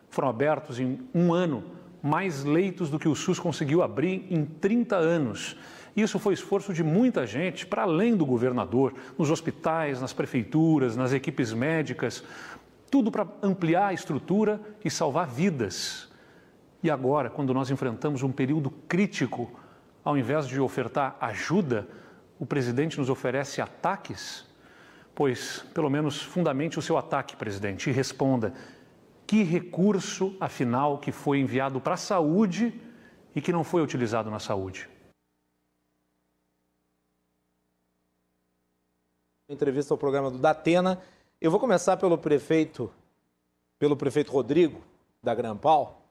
[SPEAKER 6] Foram abertos em um ano mais leitos do que o SUS conseguiu abrir em 30 anos. Isso foi esforço de muita gente, para além do governador, nos hospitais, nas prefeituras, nas equipes médicas, tudo para ampliar a estrutura e salvar vidas. E agora, quando nós enfrentamos um período crítico, ao invés de ofertar ajuda, o presidente nos oferece ataques? Pois, pelo menos, fundamente o seu ataque, presidente, e responda: que recurso, afinal, que foi enviado para a saúde e que não foi utilizado na saúde?
[SPEAKER 2] Entrevista ao programa do Datena. Eu vou começar pelo prefeito, pelo prefeito Rodrigo da Grampal.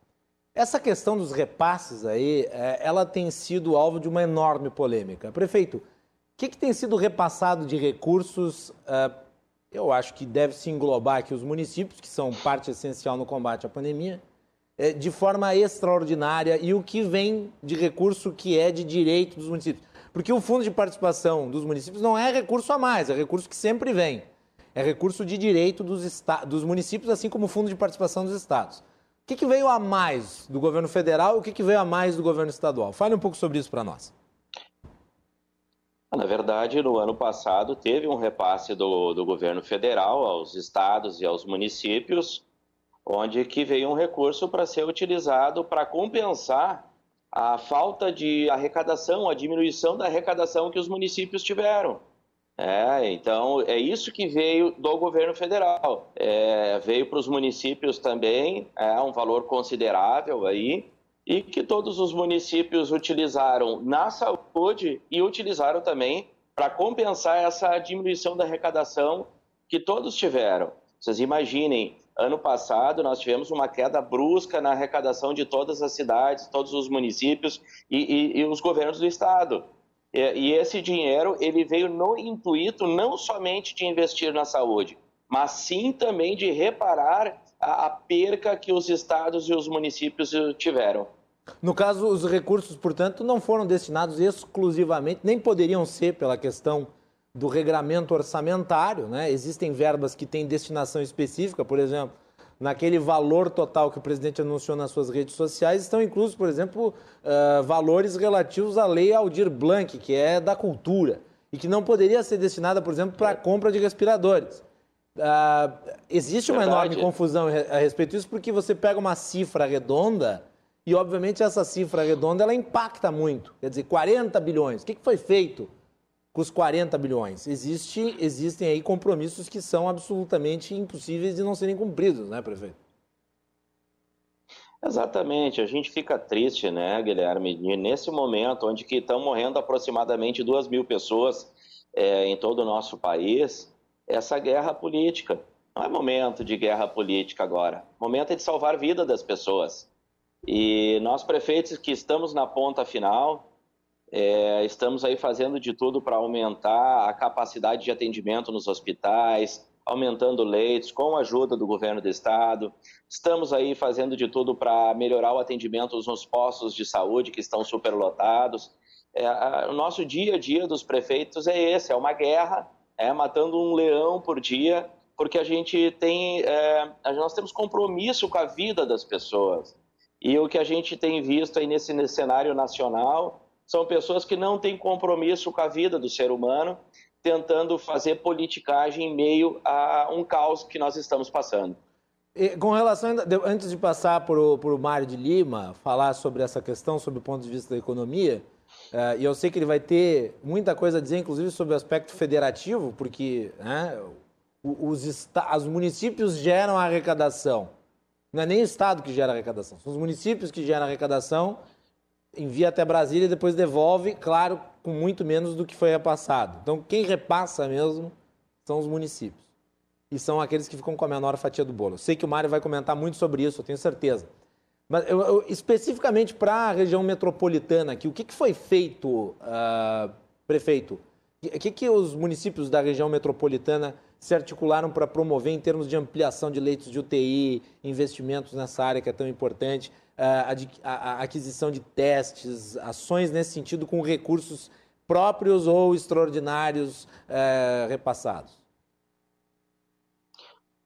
[SPEAKER 2] Essa questão dos repasses aí, é, ela tem sido alvo de uma enorme polêmica. Prefeito, o que, que tem sido repassado de recursos? É, eu acho que deve se englobar aqui os municípios, que são parte essencial no combate à pandemia, é, de forma extraordinária, e o que vem de recurso que é de direito dos municípios. Porque o fundo de participação dos municípios não é recurso a mais, é recurso que sempre vem. É recurso de direito dos, dos municípios, assim como o fundo de participação dos estados. O que, que veio a mais do governo federal e o que, que veio a mais do governo estadual? Fale um pouco sobre isso para nós.
[SPEAKER 5] Na verdade, no ano passado, teve um repasse do, do governo federal aos estados e aos municípios, onde que veio um recurso para ser utilizado para compensar a falta de arrecadação, a diminuição da arrecadação que os municípios tiveram. É, então é isso que veio do governo federal. É, veio para os municípios também, é um valor considerável aí, e que todos os municípios utilizaram na saúde e utilizaram também para compensar essa diminuição da arrecadação que todos tiveram. Vocês imaginem, ano passado nós tivemos uma queda brusca na arrecadação de todas as cidades, todos os municípios e, e, e os governos do estado. E esse dinheiro ele veio no intuito não somente de investir na saúde, mas sim também de reparar a, a perca que os estados e os municípios tiveram.
[SPEAKER 2] No caso, os recursos, portanto, não foram destinados exclusivamente, nem poderiam ser pela questão do regramento orçamentário, né? Existem verbas que têm destinação específica, por exemplo, naquele valor total que o presidente anunciou nas suas redes sociais, estão inclusos, por exemplo, uh, valores relativos à lei Aldir Blanc, que é da cultura, e que não poderia ser destinada, por exemplo, para a compra de respiradores. Uh, existe uma Verdade. enorme confusão a respeito disso, porque você pega uma cifra redonda e, obviamente, essa cifra redonda ela impacta muito. Quer dizer, 40 bilhões. O que foi feito com os 40 bilhões. Existe, existem aí compromissos que são absolutamente impossíveis de não serem cumpridos, né, prefeito?
[SPEAKER 5] Exatamente, a gente fica triste, né, Guilherme, nesse momento onde que estão morrendo aproximadamente duas mil pessoas é, em todo o nosso país, essa guerra política. Não é momento de guerra política agora, momento é de salvar a vida das pessoas. E nós, prefeitos que estamos na ponta final, é, estamos aí fazendo de tudo para aumentar a capacidade de atendimento nos hospitais, aumentando leitos, com a ajuda do governo do estado. Estamos aí fazendo de tudo para melhorar o atendimento nos postos de saúde que estão superlotados. É, a, o nosso dia a dia dos prefeitos é esse, é uma guerra, é matando um leão por dia, porque a gente tem, é, nós temos compromisso com a vida das pessoas. E o que a gente tem visto aí nesse, nesse cenário nacional são pessoas que não têm compromisso com a vida do ser humano tentando fazer politicagem em meio a um caos que nós estamos passando.
[SPEAKER 2] E, com relação, antes de passar para o Mário de Lima falar sobre essa questão, sobre o ponto de vista da economia, uh, e eu sei que ele vai ter muita coisa a dizer, inclusive sobre o aspecto federativo, porque né, os, os municípios geram a arrecadação. Não é nem o Estado que gera arrecadação, são os municípios que geram arrecadação envia até Brasília e depois devolve, claro, com muito menos do que foi repassado. Então, quem repassa mesmo são os municípios. E são aqueles que ficam com a menor fatia do bolo. Eu sei que o Mário vai comentar muito sobre isso, eu tenho certeza. Mas eu, eu, especificamente para a região metropolitana aqui, o que, que foi feito, uh, prefeito? O que, que os municípios da região metropolitana se articularam para promover em termos de ampliação de leitos de UTI, investimentos nessa área que é tão importante? A, aquisição de testes, ações nesse sentido com recursos próprios ou extraordinários é, repassados?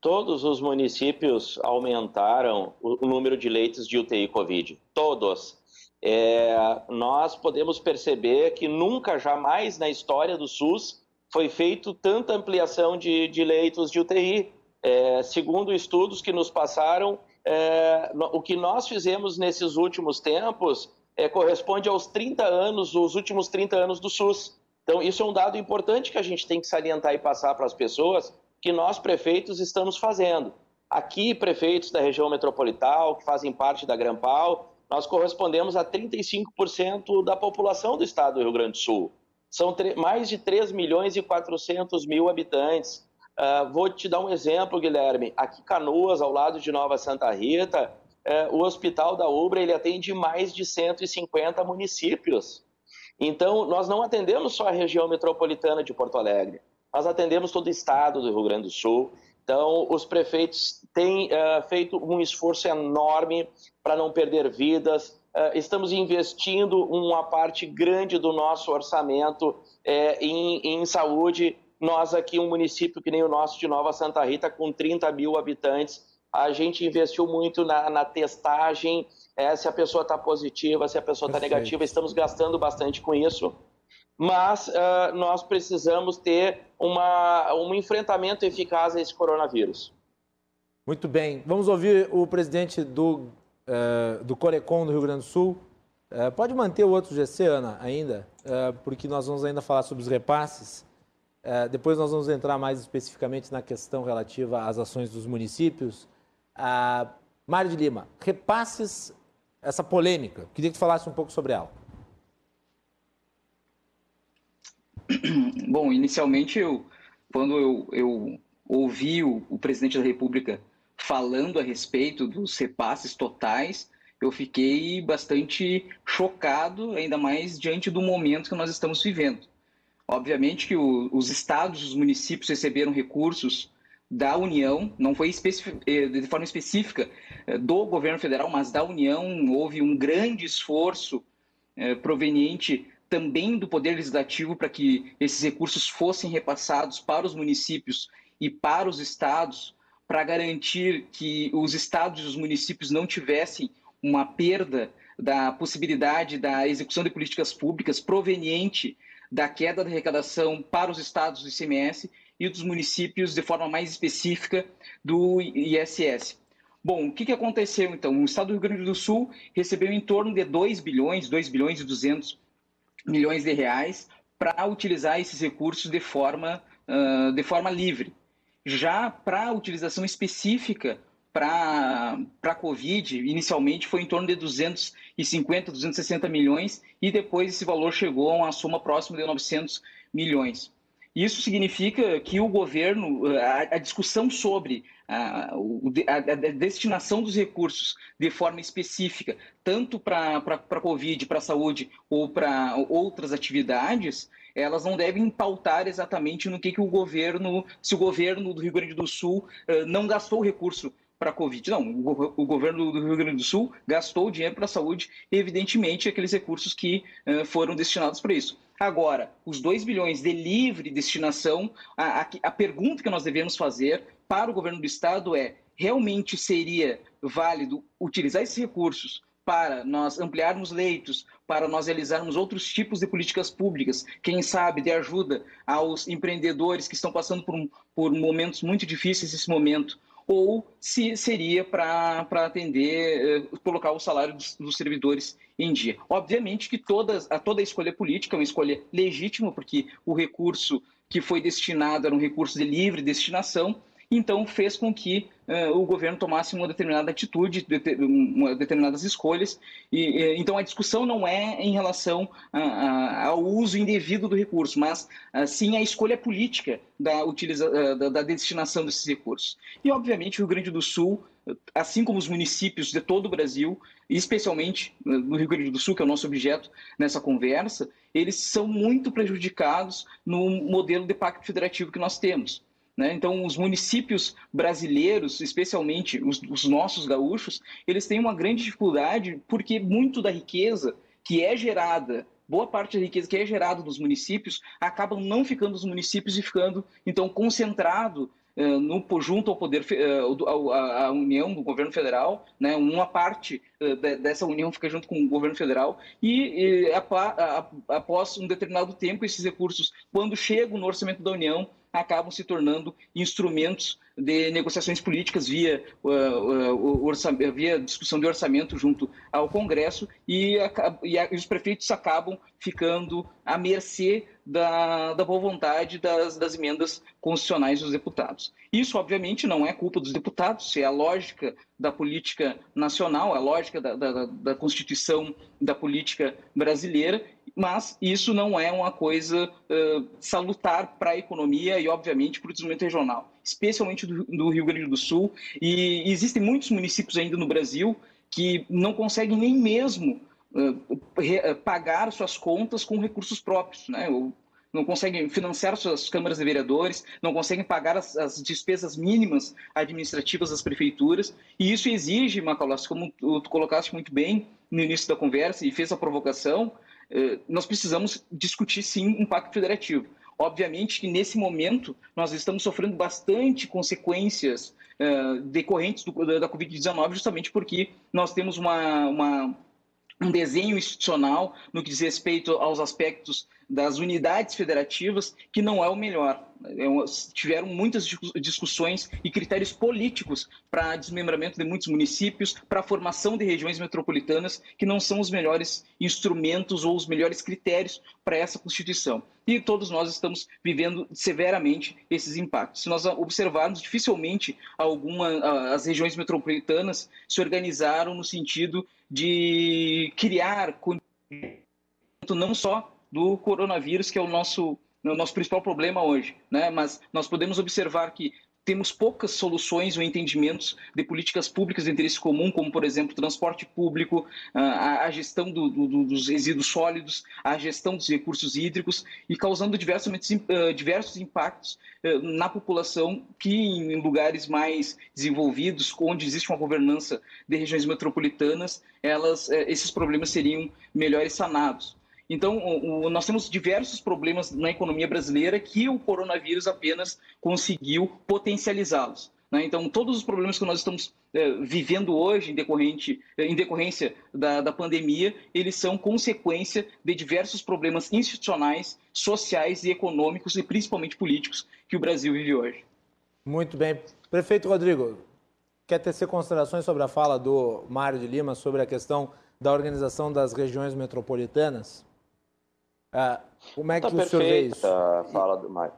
[SPEAKER 5] Todos os municípios aumentaram o número de leitos de UTI Covid. Todos. É, nós podemos perceber que nunca, jamais na história do SUS foi feito tanta ampliação de, de leitos de UTI. É, segundo estudos que nos passaram, é, o que nós fizemos nesses últimos tempos é, corresponde aos 30 anos, os últimos 30 anos do SUS. Então, isso é um dado importante que a gente tem que salientar e passar para as pessoas, que nós, prefeitos, estamos fazendo. Aqui, prefeitos da região metropolital, que fazem parte da Grampal, nós correspondemos a 35% da população do estado do Rio Grande do Sul. São mais de 3 milhões e 400 mil habitantes. Uh, vou te dar um exemplo, Guilherme. Aqui Canoas, ao lado de Nova Santa Rita, uh, o Hospital da Ubra ele atende mais de 150 municípios. Então, nós não atendemos só a região metropolitana de Porto Alegre, nós atendemos todo o estado do Rio Grande do Sul. Então, os prefeitos têm uh, feito um esforço enorme para não perder vidas. estamos investindo uma parte grande do nosso orçamento em, em saúde nós aqui, um município que nem o nosso de Nova Santa Rita, com 30 mil habitantes, a gente investiu muito na, na testagem, é, se a pessoa está positiva, se a pessoa está negativa, estamos gastando bastante com isso. Mas uh, nós precisamos ter uma, um enfrentamento eficaz a esse coronavírus.
[SPEAKER 2] Muito bem. Vamos ouvir o presidente do, uh, do Corecon do Rio Grande do Sul. Uh, pode manter o outro GC, Ana, ainda, porque nós vamos ainda falar sobre os repasses. É, depois nós vamos entrar mais especificamente na questão relativa às ações dos municípios. Uh, Mário de Lima, repasses essa polêmica. Queria que tu falasse um pouco sobre ela.
[SPEAKER 4] Bom, inicialmente, eu, quando eu, eu ouvi o, o, presidente da República falando a respeito dos repasses totais, eu fiquei bastante chocado, ainda mais diante do momento que nós estamos vivendo. Obviamente que o, os estados, os municípios receberam recursos da União, não foi eh, de forma específica eh, do governo federal, mas da União. Houve um grande esforço eh, proveniente também do Poder Legislativo para que esses recursos fossem repassados para os municípios e para os estados, para garantir que os estados e os municípios não tivessem uma perda da possibilidade da execução de políticas públicas proveniente da queda da arrecadação para os estados do ICMS e dos municípios de forma mais específica do ISS. Bom, o que, que aconteceu então? O estado do Rio Grande do Sul recebeu em torno de 2 bilhões, 2 bilhões e 200 milhões de reais para utilizar esses recursos de forma, uh, de forma livre. Já para a utilização específica para a Covid, inicialmente foi em torno de 250, 260 milhões e depois esse valor chegou a uma soma próxima de 900 milhões. Isso significa que o governo, a, a discussão sobre a, a, a, destinação dos recursos de forma específica, tanto para a Covid, para a saúde ou para outras atividades, elas não devem pautar exatamente no que, que o governo, se o governo do Rio Grande do Sul uh, não gastou recurso para a Covid. Não, o, o, governo do Rio Grande do Sul gastou dinheiro para a saúde, evidentemente, aqueles recursos que uh, foram destinados para isso. Agora, os 2 bilhões de livre destinação, a, a, a pergunta que nós devemos fazer para o governo do Estado é: realmente seria válido utilizar esses recursos para nós ampliarmos leitos, para nós realizarmos outros tipos de políticas públicas, quem sabe de ajuda aos empreendedores que estão passando por, por momentos muito difíceis nesse momento, ou se seria para atender, eh, colocar o salário dos, dos, servidores em dia. Obviamente que todas, a toda a escolha política é uma escolha legítima, porque o recurso que foi destinado era um recurso de livre destinação, então fez com que uh, o governo tomasse uma determinada atitude, de, uma, determinadas escolhas. E, e, então a discussão não é em relação ao uso indevido do recurso, mas uh, sim a escolha política da, utiliza, da, da destinação desses recursos. E obviamente o Rio Grande do Sul assim como os municípios de todo o Brasil, especialmente no Rio Grande do Sul, que é o nosso objeto nessa conversa, eles são muito prejudicados no modelo de pacto federativo que nós temos. Né? Então, os municípios brasileiros, especialmente os, os nossos gaúchos, eles têm uma grande dificuldade porque muito da riqueza que é gerada boa parte da riqueza que é gerada nos municípios acabam não ficando nos municípios e ficando então concentrado uh, no junto ao poder uh, a, união do governo federal né uma parte uh, de, dessa união fica junto com o governo federal e, a, a, após um determinado tempo esses recursos quando chegam no orçamento da união acabam se tornando instrumentos de negociações políticas via, uh, uh, via discussão de orçamento junto ao Congresso e, e, e, os prefeitos acabam ficando à mercê da, da boa vontade das, das, emendas constitucionais dos deputados. Isso, obviamente, não é culpa dos deputados, é a lógica da política nacional, a lógica da, da, da Constituição da política brasileira mas isso não é uma coisa uh, salutar para a economia e, obviamente, para o desenvolvimento regional, especialmente do, do, Rio Grande do Sul. E existem muitos municípios ainda no Brasil que não conseguem nem mesmo pagar suas contas com recursos próprios, né? Não conseguem financiar suas câmaras de vereadores, não conseguem pagar as, as despesas mínimas administrativas das prefeituras, e isso exige, Macalossi, como tu colocaste muito bem no início da conversa e fez a provocação, eh, nós precisamos discutir sim um pacto federativo. Obviamente que nesse momento nós estamos sofrendo bastante consequências uh, decorrentes do, da Covid-19, justamente porque nós temos uma, uma, um desenho institucional no que diz respeito aos aspectos das unidades federativas que não é o melhor. É tiveram muitas discussões e critérios políticos para desmembramento de muitos municípios, para a formação de regiões metropolitanas, que não são os melhores instrumentos ou os melhores critérios para essa Constituição. E todos nós estamos vivendo severamente esses impactos. Se nós observarmos, dificilmente alguma, as regiões metropolitanas se organizaram no sentido de criar não só do coronavírus, que é o nosso o nosso principal problema hoje, né? Mas nós podemos observar que temos poucas soluções ou entendimentos de políticas públicas de interesse comum, como, por exemplo, transporte público, ah, a gestão do, do, dos resíduos sólidos, a gestão dos recursos hídricos e causando diversos, ah, diversos impactos ah, na população que, em lugares mais desenvolvidos, onde existe uma governança de regiões metropolitanas, elas, eh, esses problemas seriam melhores sanados. Então, o, o, nós temos diversos problemas na economia brasileira que o coronavírus apenas conseguiu potencializá-los. Né? Então, todos os problemas que nós estamos é, vivendo hoje em, decorrente, em decorrência da, da pandemia, eles são consequência de diversos problemas institucionais, sociais e econômicos e principalmente políticos que o Brasil vive hoje.
[SPEAKER 2] Muito bem. Prefeito Rodrigo, quer tecer considerações sobre a fala do Mário de Lima sobre a questão da organização das regiões metropolitanas?
[SPEAKER 5] Ah, como é tá que tá o senhor vê isso? a fala do Mário.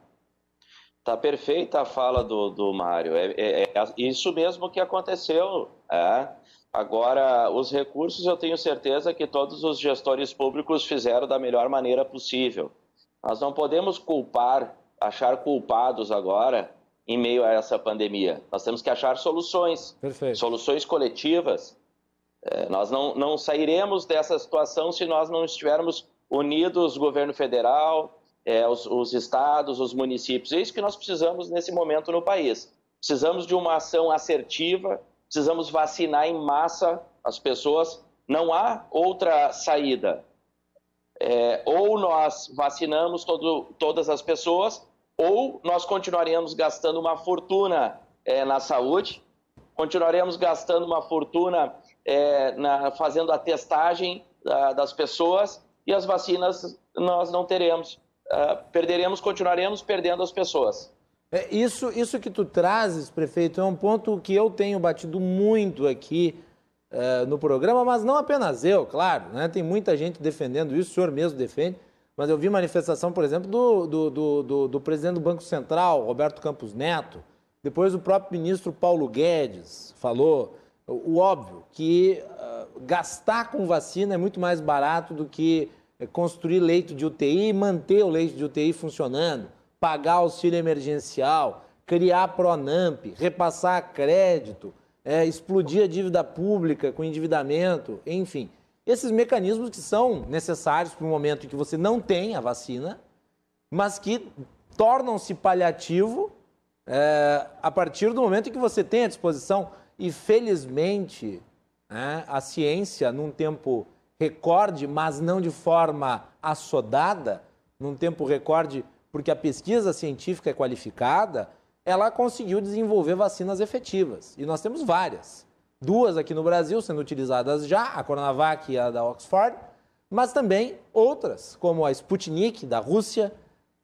[SPEAKER 5] Está perfeita a fala do, do Mário. É, é, é, isso mesmo que aconteceu. É. Agora, os recursos eu tenho certeza que todos os gestores públicos fizeram da melhor maneira possível. Nós não podemos culpar achar culpados agora em meio a essa pandemia. Nós temos que achar soluções,
[SPEAKER 2] Perfeito.
[SPEAKER 5] soluções coletivas. É, nós não, não sairemos dessa situação se nós não estivermos unidos, governo federal, é, os, os estados, os municípios. É isso que nós precisamos nesse momento no país. Precisamos de uma ação assertiva, precisamos vacinar em massa as pessoas. Não há outra saída. É, ou nós vacinamos todo, todas as pessoas, ou nós continuaremos gastando uma fortuna é, na saúde, continuaremos gastando uma fortuna é, na, fazendo a testagem da, das pessoas e as vacinas nós não teremos. Uh, perderemos, continuaremos perdendo as pessoas.
[SPEAKER 2] É, isso, isso que tu trazes, prefeito, é um ponto que eu tenho batido muito aqui uh, no programa, mas não apenas eu, claro, né? tem muita gente defendendo isso, o senhor mesmo defende, mas eu vi manifestação, por exemplo, do, do, do, do, do presidente do Banco Central, Roberto Campos Neto, depois o próprio ministro Paulo Guedes falou o óbvio que uh, gastar com vacina é muito mais barato do que é construir leito de UTI manter o leito de UTI funcionando, pagar auxílio emergencial, criar Pronamp, repassar crédito, é, explodir a dívida pública com endividamento, enfim. Esses mecanismos que são necessários para o momento em que você não tem a vacina, mas que tornam-se paliativo é, a partir do momento em que você tem à disposição. E felizmente, né, a ciência, num tempo recorde, mas não de forma assodada, num tempo recorde, porque a pesquisa científica é qualificada, ela conseguiu desenvolver vacinas efetivas. E nós temos várias. Duas aqui no Brasil sendo utilizadas já, a Coronavac e a da Oxford, mas também outras, como a Sputnik da Rússia,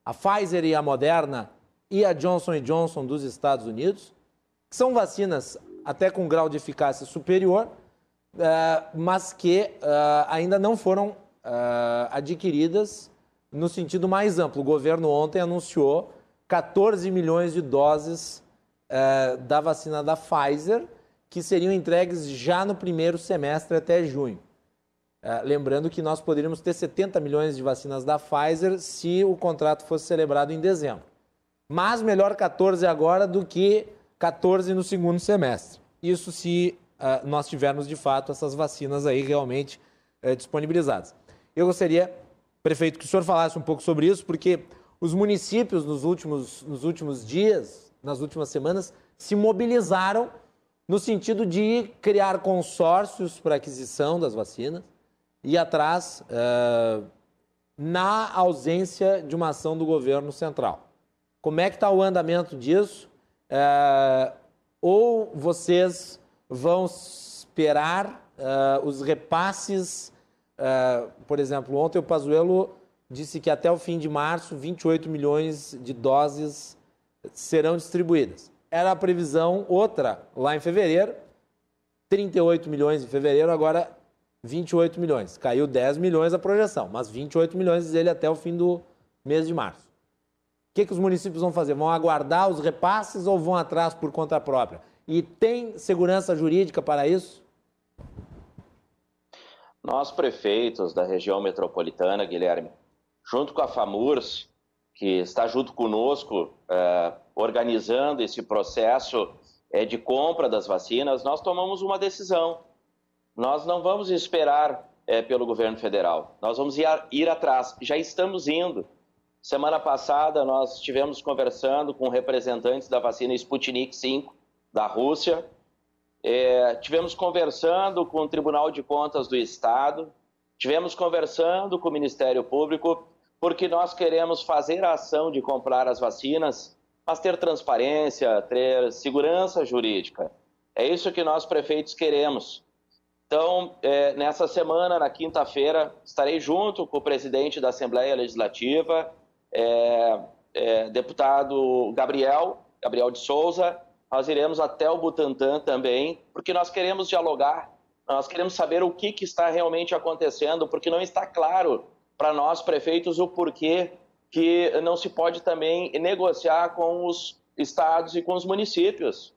[SPEAKER 2] a Pfizer e a Moderna e a Johnson Johnson dos Estados Unidos, que são vacinas até com grau de eficácia superior, mas que uh, ainda não foram uh, adquiridas no sentido mais amplo. O governo ontem anunciou 14 milhões de doses da vacina da Pfizer, que seriam entregues já no primeiro semestre até junho. lembrando que nós poderíamos ter 70 milhões de vacinas da Pfizer se o contrato fosse celebrado em dezembro. Mas melhor 14 agora do que 14 no segundo semestre. Isso se uh, nós tivermos de fato essas vacinas aí realmente uh, disponibilizadas. Eu gostaria, prefeito, que o senhor falasse um pouco sobre isso, porque os municípios nos últimos, nos últimos dias, nas últimas semanas, se mobilizaram no sentido de criar consórcios para aquisição das vacinas e atrás uh, na ausência de uma ação do governo central. Como é que está o andamento disso? Uh, ou vocês vão esperar uh, os repasses. Uh, por exemplo, ontem o Pazuello disse que até o fim de março 28 milhões de doses serão distribuídas. Era a previsão outra lá em fevereiro, 38 milhões em fevereiro, agora 28 milhões. Caiu 10 milhões a projeção, mas 28 milhões ele até o fim do mês de março. O que, que os municípios vão fazer? Vão aguardar os repasses ou vão atrás por conta própria? E tem segurança jurídica para isso?
[SPEAKER 5] Nós, prefeitos da região metropolitana, Guilherme, junto com a FAMURS, que está junto conosco, eh, organizando esse processo eh, de compra das vacinas, nós tomamos uma decisão. Nós não vamos esperar eh, pelo governo federal, nós vamos ir, ir atrás. Já estamos indo. Semana passada, nós estivemos conversando com representantes da vacina Sputnik 5, da Rússia. É, tivemos conversando com o Tribunal de Contas do Estado, tivemos conversando com o Ministério Público, porque nós queremos fazer a ação de comprar as vacinas, mas ter transparência, ter segurança jurídica. É isso que nós prefeitos queremos. Então, é, nessa semana, na quinta-feira, estarei junto com o presidente da Assembleia Legislativa, é, é, deputado Gabriel, Gabriel de Souza, nós iremos até o Butantã também, porque nós queremos dialogar, nós queremos saber o que, que está realmente acontecendo, porque não está claro para nós, prefeitos, o porquê que não se pode também negociar com os estados e com os municípios.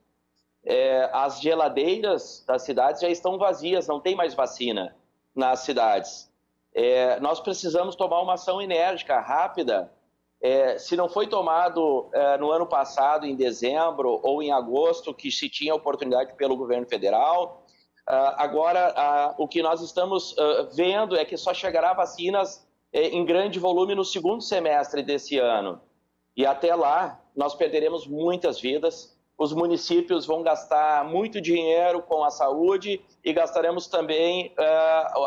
[SPEAKER 5] É, as geladeiras das cidades já estão vazias, não tem mais vacina nas cidades. É, nós precisamos tomar uma ação enérgica, rápida, é, se não foi tomado é, no ano passado, em dezembro ou em agosto, que se tinha oportunidade pelo governo federal. Uh, agora, o que nós estamos uh, vendo é que só chegará vacinas é, em grande volume no segundo semestre desse ano. E até lá, nós perderemos muitas vidas, os municípios vão gastar muito dinheiro com a saúde e gastaremos também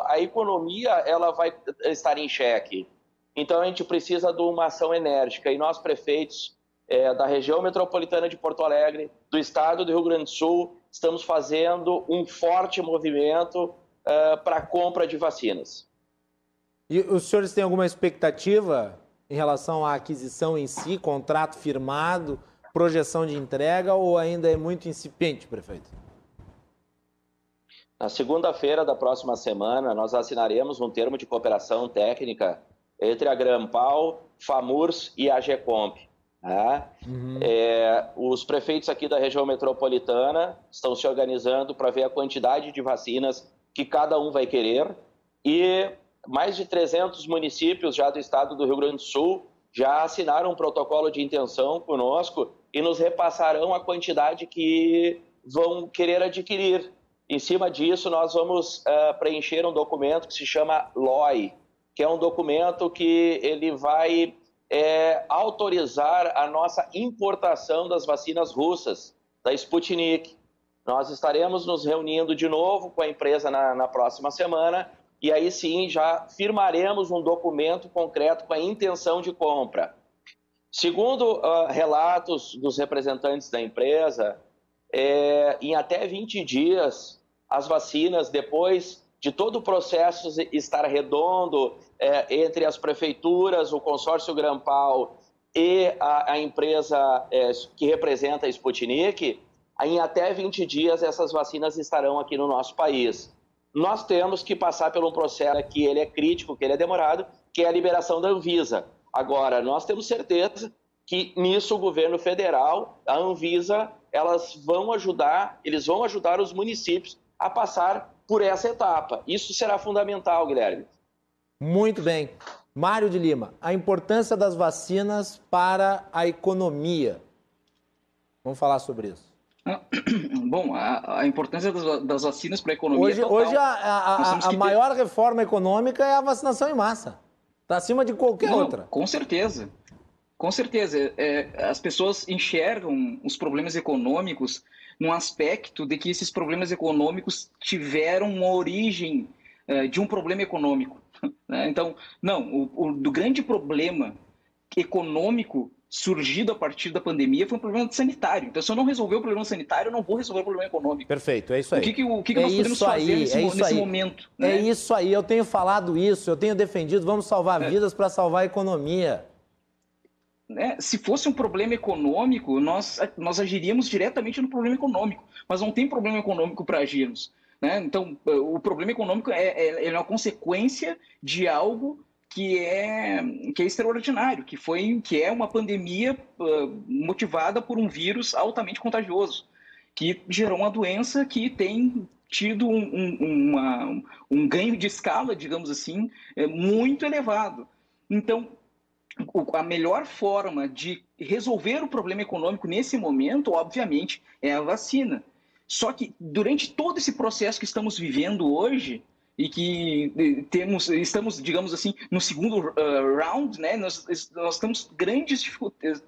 [SPEAKER 5] a economia ela vai estar em xeque. Então a gente precisa de uma ação enérgica e nós prefeitos é, da região metropolitana de Porto Alegre, do estado do Rio Grande do Sul, estamos fazendo um forte movimento uh, para a compra de vacinas.
[SPEAKER 2] E os senhores têm alguma expectativa em relação à aquisição em si, contrato firmado, projeção de entrega ou ainda é muito incipiente, prefeito?
[SPEAKER 5] Na segunda-feira da próxima semana, nós assinaremos um termo de cooperação técnica entre a Grampal, FAMURS e a GECOMP. Né? Uhum. É, os prefeitos aqui da região metropolitana estão se organizando para ver a quantidade de vacinas que cada um vai querer e mais de 300 municípios já do estado do Rio Grande do Sul já assinaram um protocolo de intenção conosco e nos repassarão a quantidade que vão querer adquirir. Em cima disso, nós vamos uh, preencher um documento que se chama LOI, que é um documento que ele vai é, autorizar a nossa importação das vacinas russas, da Sputnik. Nós estaremos nos reunindo de novo com a empresa na, na próxima semana e aí sim já firmaremos um documento concreto com a intenção de compra. Segundo uh, relatos dos representantes da empresa, é, em até 20 dias, as vacinas, depois de todo o processo estar redondo é, entre as prefeituras, o consórcio Grampal e a, a empresa é, que representa a Sputnik, em até 20 dias essas vacinas estarão aqui no nosso país. Nós temos que passar um processo que ele é crítico, que ele é demorado, que é a liberação da Anvisa. Agora, nós temos certeza que nisso o governo federal, a Anvisa, elas vão ajudar, eles vão ajudar os municípios a passar por essa etapa. Isso será fundamental, Guilherme.
[SPEAKER 2] Muito bem. Mário de Lima, a importância das vacinas para a economia. Vamos falar sobre isso.
[SPEAKER 4] Bom, a, a importância das, das, vacinas para a economia.
[SPEAKER 2] Hoje,
[SPEAKER 4] é
[SPEAKER 2] hoje a, a, a maior ter... reforma econômica é a vacinação em massa. Está acima de qualquer
[SPEAKER 4] Não,
[SPEAKER 2] outra.
[SPEAKER 4] Com certeza. Com certeza. É, as pessoas enxergam os problemas econômicos num aspecto de que esses problemas econômicos tiveram uma origem uh, de um problema econômico. Né? Então, não, o, o do grande problema econômico surgido a partir da pandemia foi um problema sanitário. Então, se eu não resolver o problema sanitário, eu não vou resolver o problema econômico.
[SPEAKER 2] Perfeito, é isso aí.
[SPEAKER 4] O que, que, o que, que é nós podemos fazer aí, nesse, é nesse aí. momento?
[SPEAKER 2] Né? É isso aí, eu tenho falado isso, eu tenho defendido, vamos salvar é. vidas para salvar a economia
[SPEAKER 4] né, se fosse um problema econômico, nós, nós agiríamos diretamente no problema econômico, mas não tem problema econômico para agirmos. Né? Então, o problema econômico é, é, é uma consequência de algo que é, que é extraordinário, que, foi, que é uma pandemia uh, motivada por um vírus altamente contagioso, que gerou uma doença que tem tido um, um, uma, um ganho de escala, digamos assim, é, muito elevado. Então, a melhor forma de resolver o problema econômico nesse momento, obviamente, é a vacina. Só que durante todo esse processo que estamos vivendo hoje e que eh, temos, estamos, digamos assim, no segundo uh, round, né? Nós, nós estamos grandes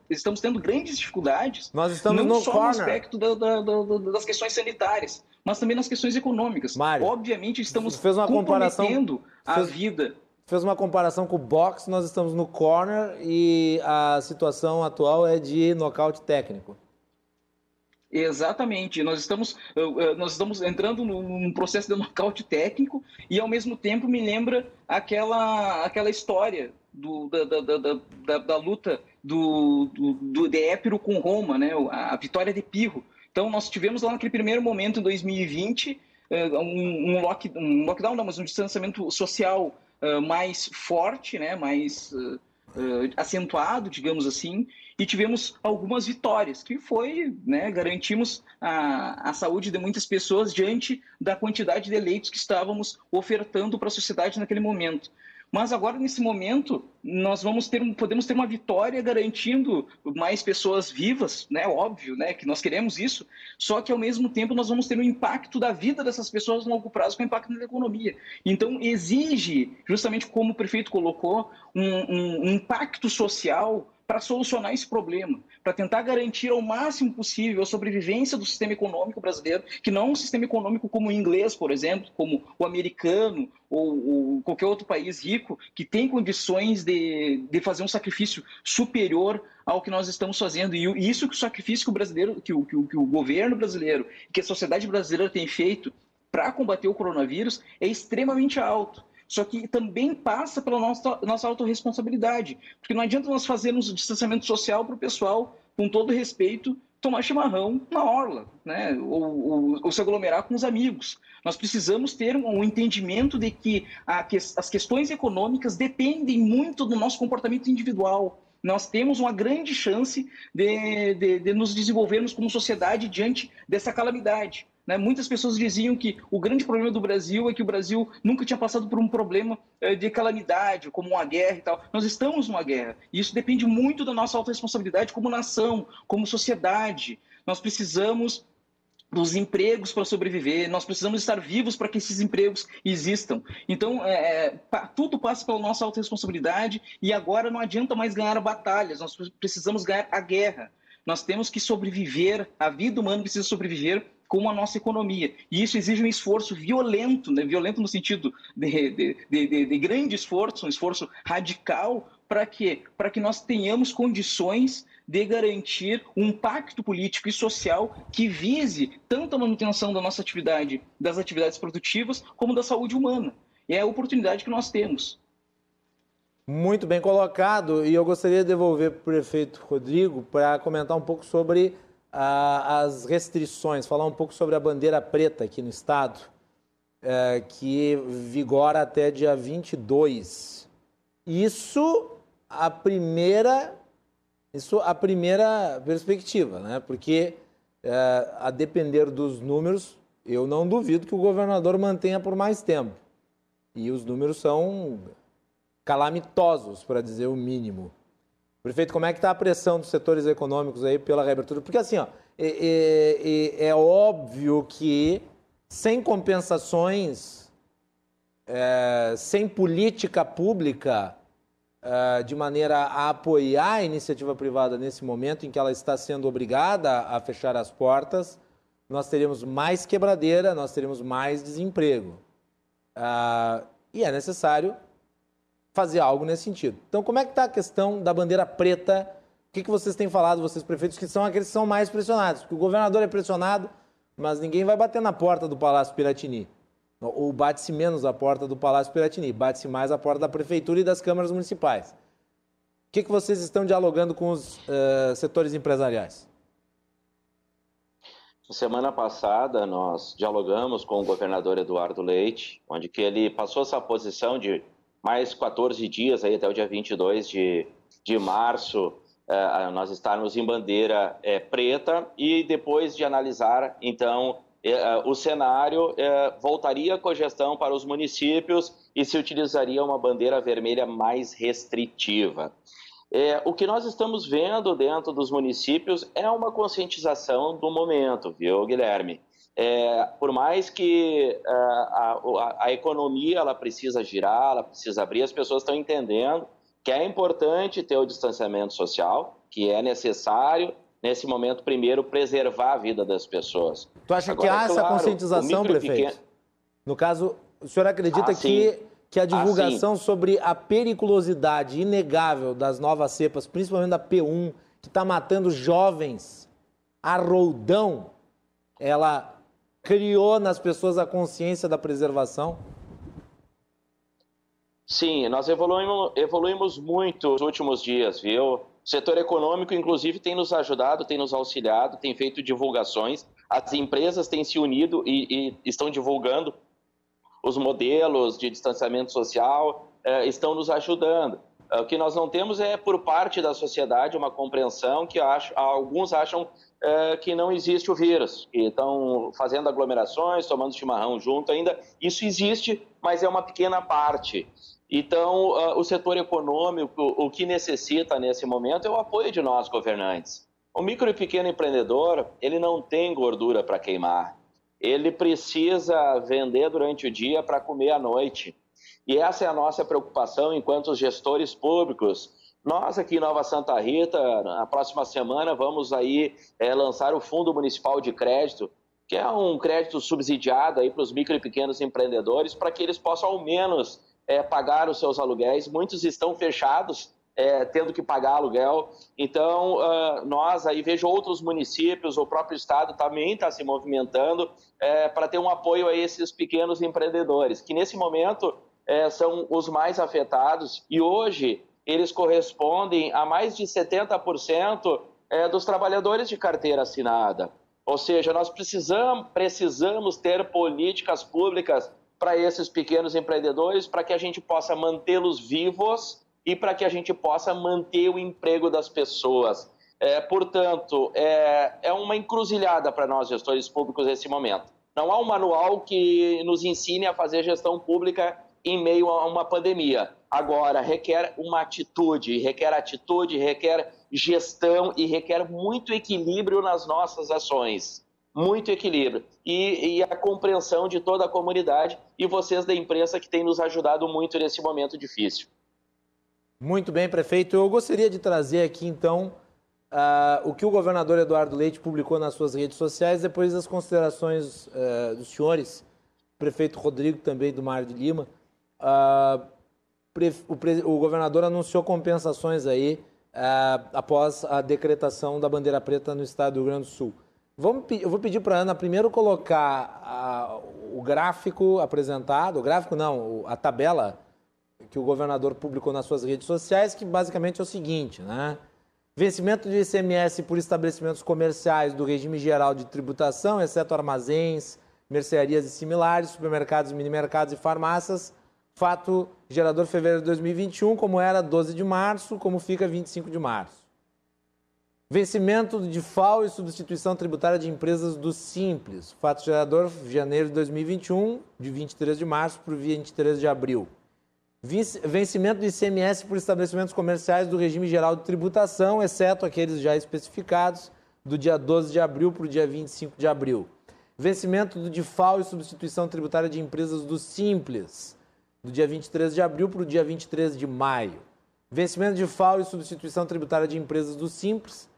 [SPEAKER 4] estamos tendo grandes dificuldades.
[SPEAKER 2] Nós estamos
[SPEAKER 4] não
[SPEAKER 2] no
[SPEAKER 4] só
[SPEAKER 2] corner.
[SPEAKER 4] no aspecto da, da, da, das questões sanitárias, mas também nas questões econômicas.
[SPEAKER 2] Mário,
[SPEAKER 4] Obviamente estamos
[SPEAKER 2] fez uma
[SPEAKER 4] comprometendo
[SPEAKER 2] comparação,
[SPEAKER 4] a
[SPEAKER 2] fez...
[SPEAKER 4] vida
[SPEAKER 2] fez uma comparação com o boxe, nós estamos no corner e a situação atual é de nocaute técnico.
[SPEAKER 4] Exatamente, nós estamos, nós estamos entrando num processo de nocaute técnico e ao mesmo tempo me lembra aquela, aquela história do, da, da, da, da, luta do, do, de Épiro com Roma, né? a vitória de Pirro. Então nós tivemos lá naquele primeiro momento em 2020 eh, um, um, lock, um lockdown, não, mas um distanciamento social mais forte, né, mais uh, acentuado, digamos assim, e tivemos algumas vitórias, que foi, né, garantimos a, a saúde de muitas pessoas diante da quantidade de leitos que estávamos ofertando para a sociedade naquele momento. Mas agora, nesse momento, nós vamos ter um, podemos ter uma vitória garantindo mais pessoas vivas, né? Óbvio, né? Que nós queremos isso. Só que ao mesmo tempo nós vamos ter um impacto da vida dessas pessoas no longo prazo com impacto na economia. Então exige, justamente como o prefeito colocou, um, um, um impacto social para solucionar esse problema, para tentar garantir ao máximo possível a sobrevivência do sistema econômico brasileiro, que não é um sistema econômico como o inglês, por exemplo, como o americano ou, ou qualquer outro país rico, que tem condições de, de fazer um sacrifício superior ao que nós estamos fazendo. E isso que o sacrifício que o brasileiro, que o, que o, que o governo brasileiro, que a sociedade brasileira tem feito para combater o coronavírus é extremamente alto. Só que também passa pela nossa, nossa autorresponsabilidade. Porque não adianta nós fazermos distanciamento social para o pessoal, com todo respeito, tomar chimarrão na orla, né? ou, ou, ou se aglomerar com os amigos. Nós precisamos ter um entendimento de que, a, que as questões econômicas dependem muito do nosso comportamento individual nós temos uma grande chance de, de, de, nos desenvolvermos como sociedade diante dessa calamidade. Né? Muitas pessoas diziam que o grande problema do Brasil é que o Brasil nunca tinha passado por um problema eh, de calamidade, como uma guerra e tal. Nós estamos numa guerra. E isso depende muito da nossa autorresponsabilidade como nação, como sociedade. Nós precisamos dos empregos para sobreviver, nós precisamos estar vivos para que esses empregos existam. Então, é, é tudo passa pela nossa autorresponsabilidade e agora não adianta mais ganhar batalhas, nós precisamos ganhar a guerra. Nós temos que sobreviver, a vida humana precisa sobreviver com a nossa economia. E isso exige um esforço violento, né? violento no sentido de, de, de, de grande esforço, um esforço radical, para quê? Para que nós tenhamos condições de garantir um pacto político e social que vise tanto a manutenção da nossa atividade, das atividades produtivas, como da saúde humana. E é a oportunidade que nós temos.
[SPEAKER 2] Muito bem colocado. E eu gostaria de devolver para o prefeito Rodrigo para comentar um pouco sobre as restrições, falar um pouco sobre a bandeira preta aqui no estado, é, que vigora até dia 22. Isso a primeira, isso a primeira perspectiva, né? Porque é, a depender dos números, eu não duvido que o governador mantenha por mais tempo. E os números são calamitosos, para dizer o mínimo. Prefeito, como é que está a pressão dos setores econômicos aí pela reabertura? Porque assim, ó, é, é, é óbvio que sem compensações, é, sem política pública é, de maneira a apoiar a iniciativa privada nesse momento em que ela está sendo obrigada a fechar as portas, nós teremos mais quebradeira, nós teremos mais desemprego. Uh, e é necessário fazer algo nesse sentido. Então, como é que está a questão da bandeira preta? O que, que vocês têm falado, vocês prefeitos, que são aqueles que são mais pressionados? Porque o governador é pressionado, mas ninguém vai bater na porta do Palácio Piratini. Ou bate-se menos a porta do Palácio Piratini, bate-se mais a porta da prefeitura e das câmaras municipais. O que, que vocês estão dialogando com os uh, setores empresariais?
[SPEAKER 5] Semana passada nós dialogamos com o governador Eduardo Leite, onde que ele passou essa posição de mais 14 dias, aí até o dia 22 de, de março, eh, nós estarmos em bandeira eh, preta e depois de analisar, então, eh, o cenário, voltaria a cogestão para os municípios e se utilizaria uma bandeira vermelha mais restritiva. É, o que nós estamos vendo dentro dos municípios é uma conscientização do momento, viu, Guilherme? É, por mais que é, a, a, a, economia ela precisa girar, ela precisa abrir, as pessoas estão entendendo que é importante ter o distanciamento social, que é necessário, nesse momento, primeiro, preservar a vida das pessoas.
[SPEAKER 2] Tu acha Agora, que há é claro, essa conscientização, prefeito? Pequeno... No caso, o senhor acredita ah, que, que a ah, divulgação ah, sobre a periculosidade inegável das novas cepas, principalmente da P1, que está matando jovens a roldão, ela criou nas pessoas a consciência da preservação?
[SPEAKER 5] Sim, nós evoluímos, evoluímos muito nos últimos dias, viu? O setor econômico, inclusive, tem nos ajudado, tem nos auxiliado, tem feito divulgações. As empresas têm se unido e, e estão divulgando os modelos de distanciamento social, eh, estão nos ajudando. O que nós não temos é, por parte da sociedade, uma compreensão que acho, alguns acham é, que não existe o vírus, que estão fazendo aglomerações, tomando chimarrão junto ainda. Isso existe, mas é uma pequena parte. Então, uh, o setor econômico, o que necessita nesse momento é o apoio de nós governantes. O micro e pequeno empreendedor, ele não tem gordura para queimar. Ele precisa vender durante o dia para comer à noite. E essa é a nossa preocupação enquanto gestores públicos. Nós aqui em Nova Santa Rita, na próxima semana, vamos aí é, lançar o Fundo Municipal de Crédito, que é um crédito subsidiado aí para os micro e pequenos empreendedores, para que eles possam ao menos é, pagar os seus aluguéis. Muitos estão fechados, é, tendo que pagar aluguel. Então, uh, nós aí vejo outros municípios, o próprio estado também está se movimentando para ter um apoio a esses pequenos empreendedores, que nesse momento são os mais afetados e hoje eles correspondem a mais de 70% é, dos trabalhadores de carteira assinada. Ou seja, nós precisamos, precisamos ter políticas públicas para esses pequenos empreendedores, para que a gente possa mantê-los vivos e para que a gente possa manter o emprego das pessoas. É, portanto, é, é uma encruzilhada para nós, gestores públicos, nesse momento. Não há um manual que nos ensine a fazer gestão pública em meio a uma pandemia. Agora, requer uma atitude, requer atitude, requer gestão e requer muito equilíbrio nas nossas ações. Muito equilíbrio. E, e, a compreensão de toda a comunidade e vocês da imprensa que têm nos ajudado muito nesse momento difícil.
[SPEAKER 2] Muito bem, prefeito. Eu gostaria de trazer aqui, então, uh, o que o governador Eduardo Leite publicou nas suas redes sociais, depois das considerações uh, dos senhores, prefeito Rodrigo também do Mar de Lima. Uh, o, o, governador anunciou compensações aí uh, após a decretação da bandeira preta no estado do Rio Grande do Sul. Vamos, eu vou pedir para a Ana primeiro colocar uh, o gráfico apresentado, o gráfico não, a tabela que o governador publicou nas suas redes sociais, que basicamente é o seguinte, né? Vencimento de ICMS por estabelecimentos comerciais do regime geral de tributação, exceto armazéns, mercearias e similares, supermercados, minimercados e farmácias, fato gerador fevereiro de 2021, como era 12 de março, como fica 25 de março. Vencimento de FAO e substituição tributária de empresas do Simples, fato gerador janeiro de 2021, de 23 de março para 23 de abril. Vencimento do ICMS por estabelecimentos comerciais do regime geral de tributação, exceto aqueles já especificados, do dia 12 de abril para o dia 25 de abril. Vencimento do DIFAL e substituição tributária de empresas do Simples, do dia 23 de abril para o dia 23 de maio. Vencimento de FAO e substituição tributária de empresas do Simples,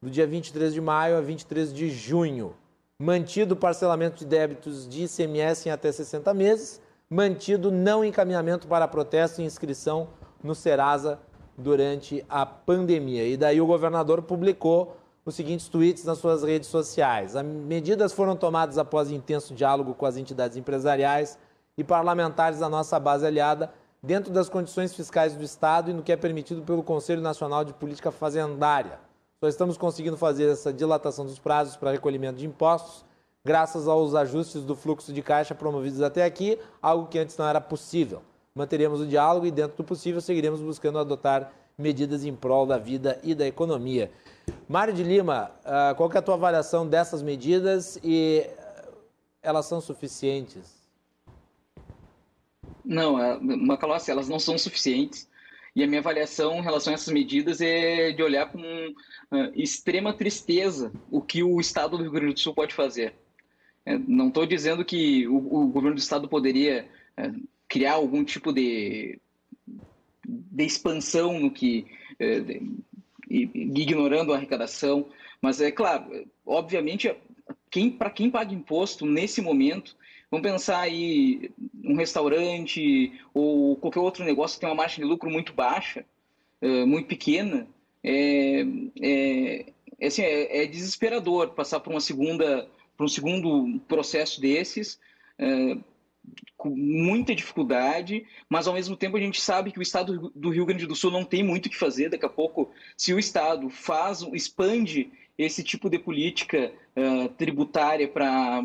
[SPEAKER 2] do dia 23 de maio a 23 de junho. Mantido o parcelamento de débitos de ICMS em até 60 meses. Mantido não encaminhamento para protesto e inscrição no Serasa durante a pandemia. E daí o governador publicou os seguintes tweets nas suas redes sociais. As medidas foram tomadas após intenso diálogo com as entidades empresariais, e parlamentares da nossa base aliada dentro das condições fiscais do Estado e no que é permitido pelo Conselho Nacional de Política Fazendária. Só estamos conseguindo fazer essa dilatação dos prazos para recolhimento de impostos, graças aos ajustes do fluxo de caixa promovidos até aqui, algo que antes não era possível. Manteremos o diálogo e, dentro do possível, seguiremos buscando adotar medidas em prol da vida e da economia. Mário de Lima, ah, qual é a tua avaliação dessas medidas e elas são suficientes?
[SPEAKER 4] Não, Macalossi, elas não são suficientes. E a minha avaliação em relação a essas medidas é de olhar com uh, extrema tristeza o que o Estado do Rio Grande do Sul pode fazer. É, não estou dizendo que o, governo do Estado poderia uh, criar algum tipo de, de expansão no que. De, ignorando a arrecadação, mas é claro, obviamente, quem, para quem paga imposto nesse momento, Vamos pensar aí um restaurante ou qualquer outro negócio que tem uma margem de lucro muito baixa, eh, muito pequena. É, é, é, assim, é, é desesperador passar por uma segunda, por um segundo processo desses. É, com muita dificuldade, mas ao mesmo tempo a gente sabe que o estado do Rio Grande do Sul não tem muito o que fazer. Daqui a pouco, se o estado faz, expande esse tipo de política uh, tributária para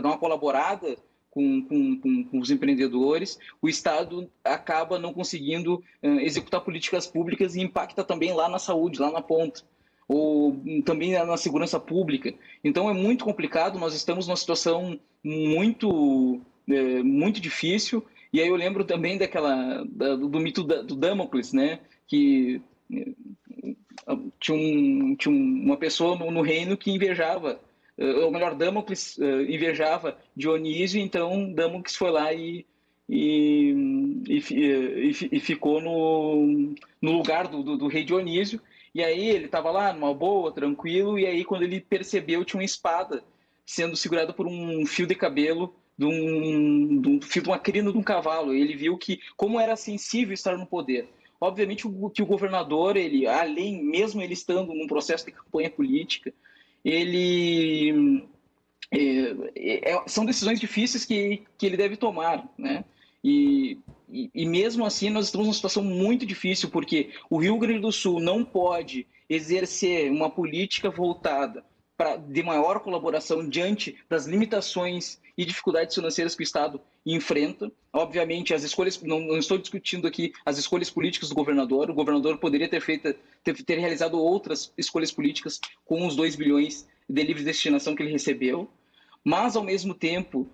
[SPEAKER 4] dar uma colaborada com, com, com, os empreendedores, o Estado acaba não conseguindo uh, executar políticas públicas e impacta também lá na saúde, lá na ponta ou também na segurança pública. Então é muito complicado, nós estamos numa situação muito, é, muito difícil E aí eu lembro também daquela da, do, mito da, do Damocles, né? Que tinha, um, tinha uma pessoa no, no reino que invejava, ou melhor, Damocles invejava Dionísio, então Damocles foi lá e e, e, e, e ficou no, no lugar do, do, do, rei Dionísio. E aí ele estava lá numa boa, tranquilo, e aí quando ele percebeu tinha uma espada sendo segurada por um fio de cabelo de um, de um fio de uma crina de um cavalo. Ele viu que como era sensível estar no poder. Obviamente o, que o governador, ele, além, mesmo ele estando num processo de campanha política, ele é, é, são decisões difíceis que, que ele deve tomar, né? E, e, e, mesmo assim, nós estamos numa situação muito difícil, porque o Rio Grande do Sul não pode exercer uma política voltada para de maior colaboração diante das limitações e dificuldades financeiras que o Estado enfrenta. Obviamente, as escolhas, não, não, estou discutindo aqui as escolhas políticas do governador, o governador poderia ter, feito, ter, ter realizado outras escolhas políticas com os 2 bilhões de livre destinação que ele recebeu, mas, ao mesmo tempo,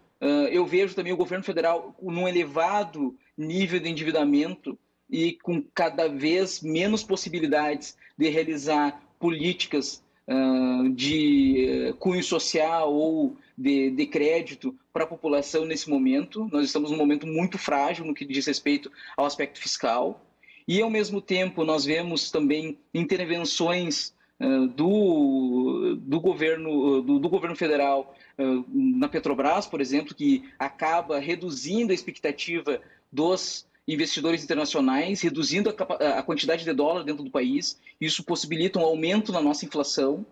[SPEAKER 4] eu vejo também o governo federal num elevado nível de endividamento e com cada vez menos possibilidades de realizar políticas uh, de cunho social ou de, de crédito para a população nesse momento. Nós estamos num momento muito frágil no que diz respeito ao aspecto fiscal. E, ao mesmo tempo, nós vemos também intervenções uh, do, do, governo, do, do governo federal na Petrobras, por exemplo, que acaba reduzindo a expectativa dos investidores internacionais, reduzindo a, a quantidade de dólar dentro do país. Isso possibilita um aumento na nossa inflação.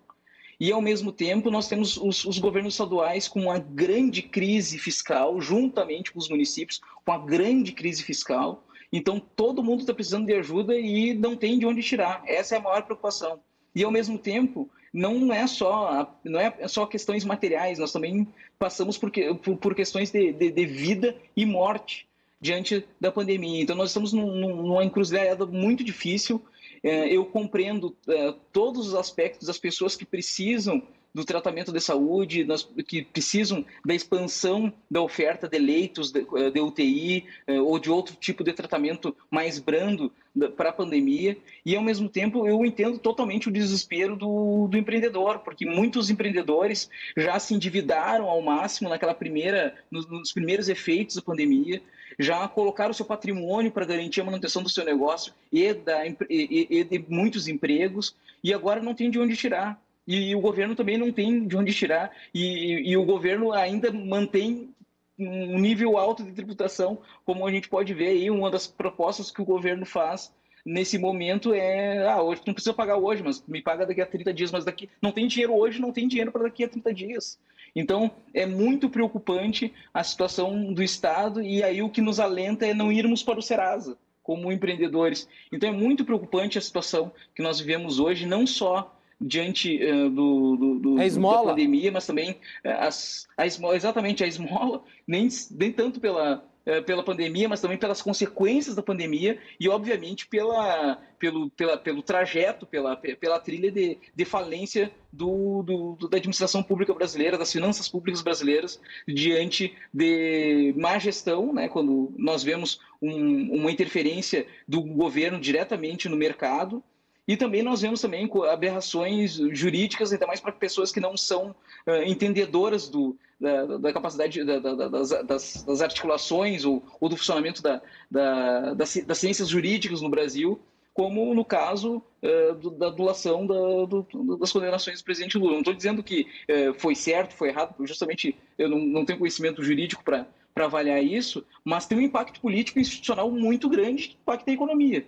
[SPEAKER 4] E, ao mesmo tempo, nós temos os, os, governos estaduais com uma grande crise fiscal, juntamente com os municípios, com uma grande crise fiscal. Então, todo mundo está precisando de ajuda e não tem de onde tirar. Essa é a maior preocupação. E, ao mesmo tempo, não é só não é só questões materiais, nós também passamos por, por, por questões de, de, de, vida e morte diante da pandemia. Então nós estamos num, numa encruzilhada muito difícil. É, eu compreendo é, todos os aspectos das pessoas que precisam do tratamento de saúde, que precisam da expansão da oferta de leitos de, eh, de UTI eh, ou de outro tipo de tratamento mais brando para a pandemia. E, ao mesmo tempo, eu entendo totalmente o desespero do, do empreendedor, porque muitos empreendedores já se endividaram ao máximo naquela primeira, nos, nos primeiros efeitos da pandemia, já colocaram o seu patrimônio para garantir a manutenção do seu negócio e, da, e, e de muitos empregos, e agora não tem de onde tirar e o governo também não tem de onde tirar, e, e o governo ainda mantém um nível alto de tributação, como a gente pode ver aí, uma das propostas que o governo faz nesse momento é, ah, hoje não precisa pagar hoje, mas me paga daqui a 30 dias, mas daqui não tem dinheiro hoje, não tem dinheiro para daqui a 30 dias. Então, é muito preocupante a situação do Estado e aí o que nos alenta é não irmos para o Serasa como empreendedores. Então, é muito preocupante a situação que nós vivemos hoje, não só diante uh, do, do, do da pandemia, mas também uh, as, a esmola, exatamente a esmola, nem, nem tanto pela, uh, pela pandemia, mas também pelas consequências da pandemia e, obviamente, pela, pelo, pela, pelo trajeto, pela, pela trilha de, de falência do, do, da administração pública brasileira, das finanças públicas brasileiras, diante de má gestão, né, quando nós vemos um, uma interferência do governo diretamente no mercado, e também nós vemos também aberrações jurídicas, ainda mais para pessoas que não são uh, entendedoras do, da, da capacidade da, da, das, das, das, articulações ou, ou, do funcionamento da, das, ciências jurídicas no Brasil, como no caso uh, do, da adulação do, das condenações do presidente Lula. Não estou dizendo que uh, foi certo, foi errado, justamente eu não, não tenho conhecimento jurídico para avaliar isso, mas tem um impacto político e institucional muito grande que impacta a economia.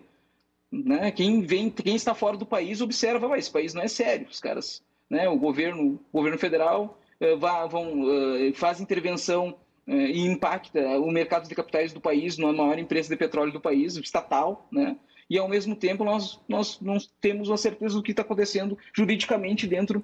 [SPEAKER 4] Né? Quem vem, quem está fora do país observa, vai, esse país não é sério. Os caras, né? O governo, o governo federal uh, vá, vão uh, faz intervenção uh, e impacta o mercado de capitais do país, na maior empresa de petróleo do país, estatal, né? E ao mesmo tempo nós nós não temos a certeza do que está acontecendo juridicamente dentro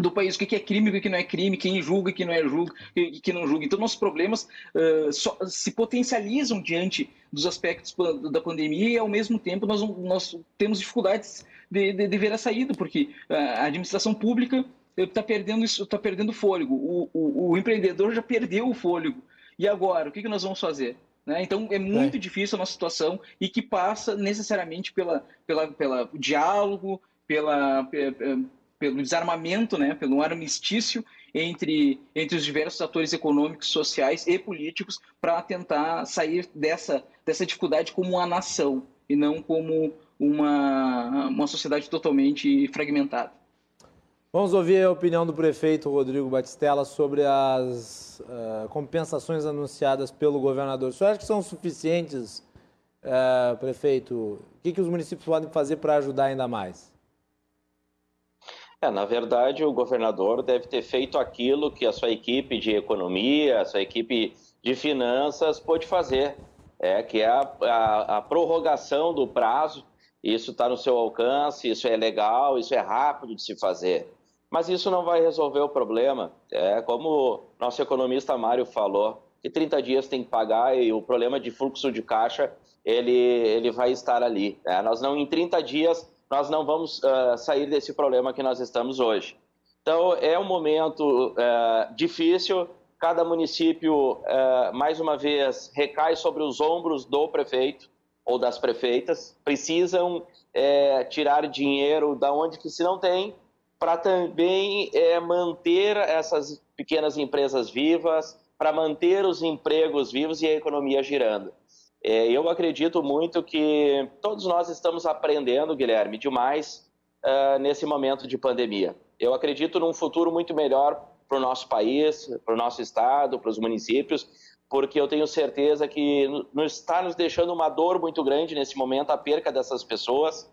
[SPEAKER 4] do país, o que é crime, o que não é crime, quem julga, quem não é julga, e que não julga. Então, nossos problemas uh, só, se potencializam diante dos aspectos da pandemia e, ao mesmo tempo, nós, nós temos dificuldades de, de, de ver a saída, porque a administração pública está perdendo, tá perdendo fôlego, o, o, o, empreendedor já perdeu o fôlego. E agora, o que, que nós vamos fazer? Né? Então é muito é. difícil a nossa situação e que passa necessariamente pela, pela, pela diálogo, pela, pelo desarmamento, né? pelo armistício entre, entre os diversos atores econômicos, sociais e políticos para tentar sair dessa, dessa dificuldade como uma nação e não como uma, uma sociedade totalmente fragmentada.
[SPEAKER 2] Vamos ouvir a opinião do prefeito Rodrigo Batistella sobre as uh, compensações anunciadas pelo governador. O senhor acha que são suficientes, uh, prefeito? O que, que os municípios podem fazer para ajudar ainda mais?
[SPEAKER 5] É, na verdade, o governador deve ter feito aquilo que a sua equipe de economia, a sua equipe de finanças pôde fazer, é, que é a, a, a prorrogação do prazo. Isso está no seu alcance, isso é legal, isso é rápido de se fazer. Mas isso não vai resolver o problema. É como nosso economista Mário falou, que 30 dias tem que pagar e o problema de fluxo de caixa ele, ele vai estar ali. É, nós não, em 30 dias, nós não vamos uh, sair desse problema que nós estamos hoje. Então, é um momento uh, difícil. Cada município, uh, mais uma vez, recai sobre os ombros do prefeito ou das prefeitas. Precisam tirar dinheiro da onde que se não tem para também manter essas pequenas empresas vivas, para manter os empregos vivos e a economia girando. É, eu acredito muito que todos nós estamos aprendendo, Guilherme, demais uh, nesse momento de pandemia. Eu acredito num futuro muito melhor para o nosso país, para o nosso estado, para os municípios, porque eu tenho certeza que está nos deixando uma dor muito grande nesse momento a perca dessas pessoas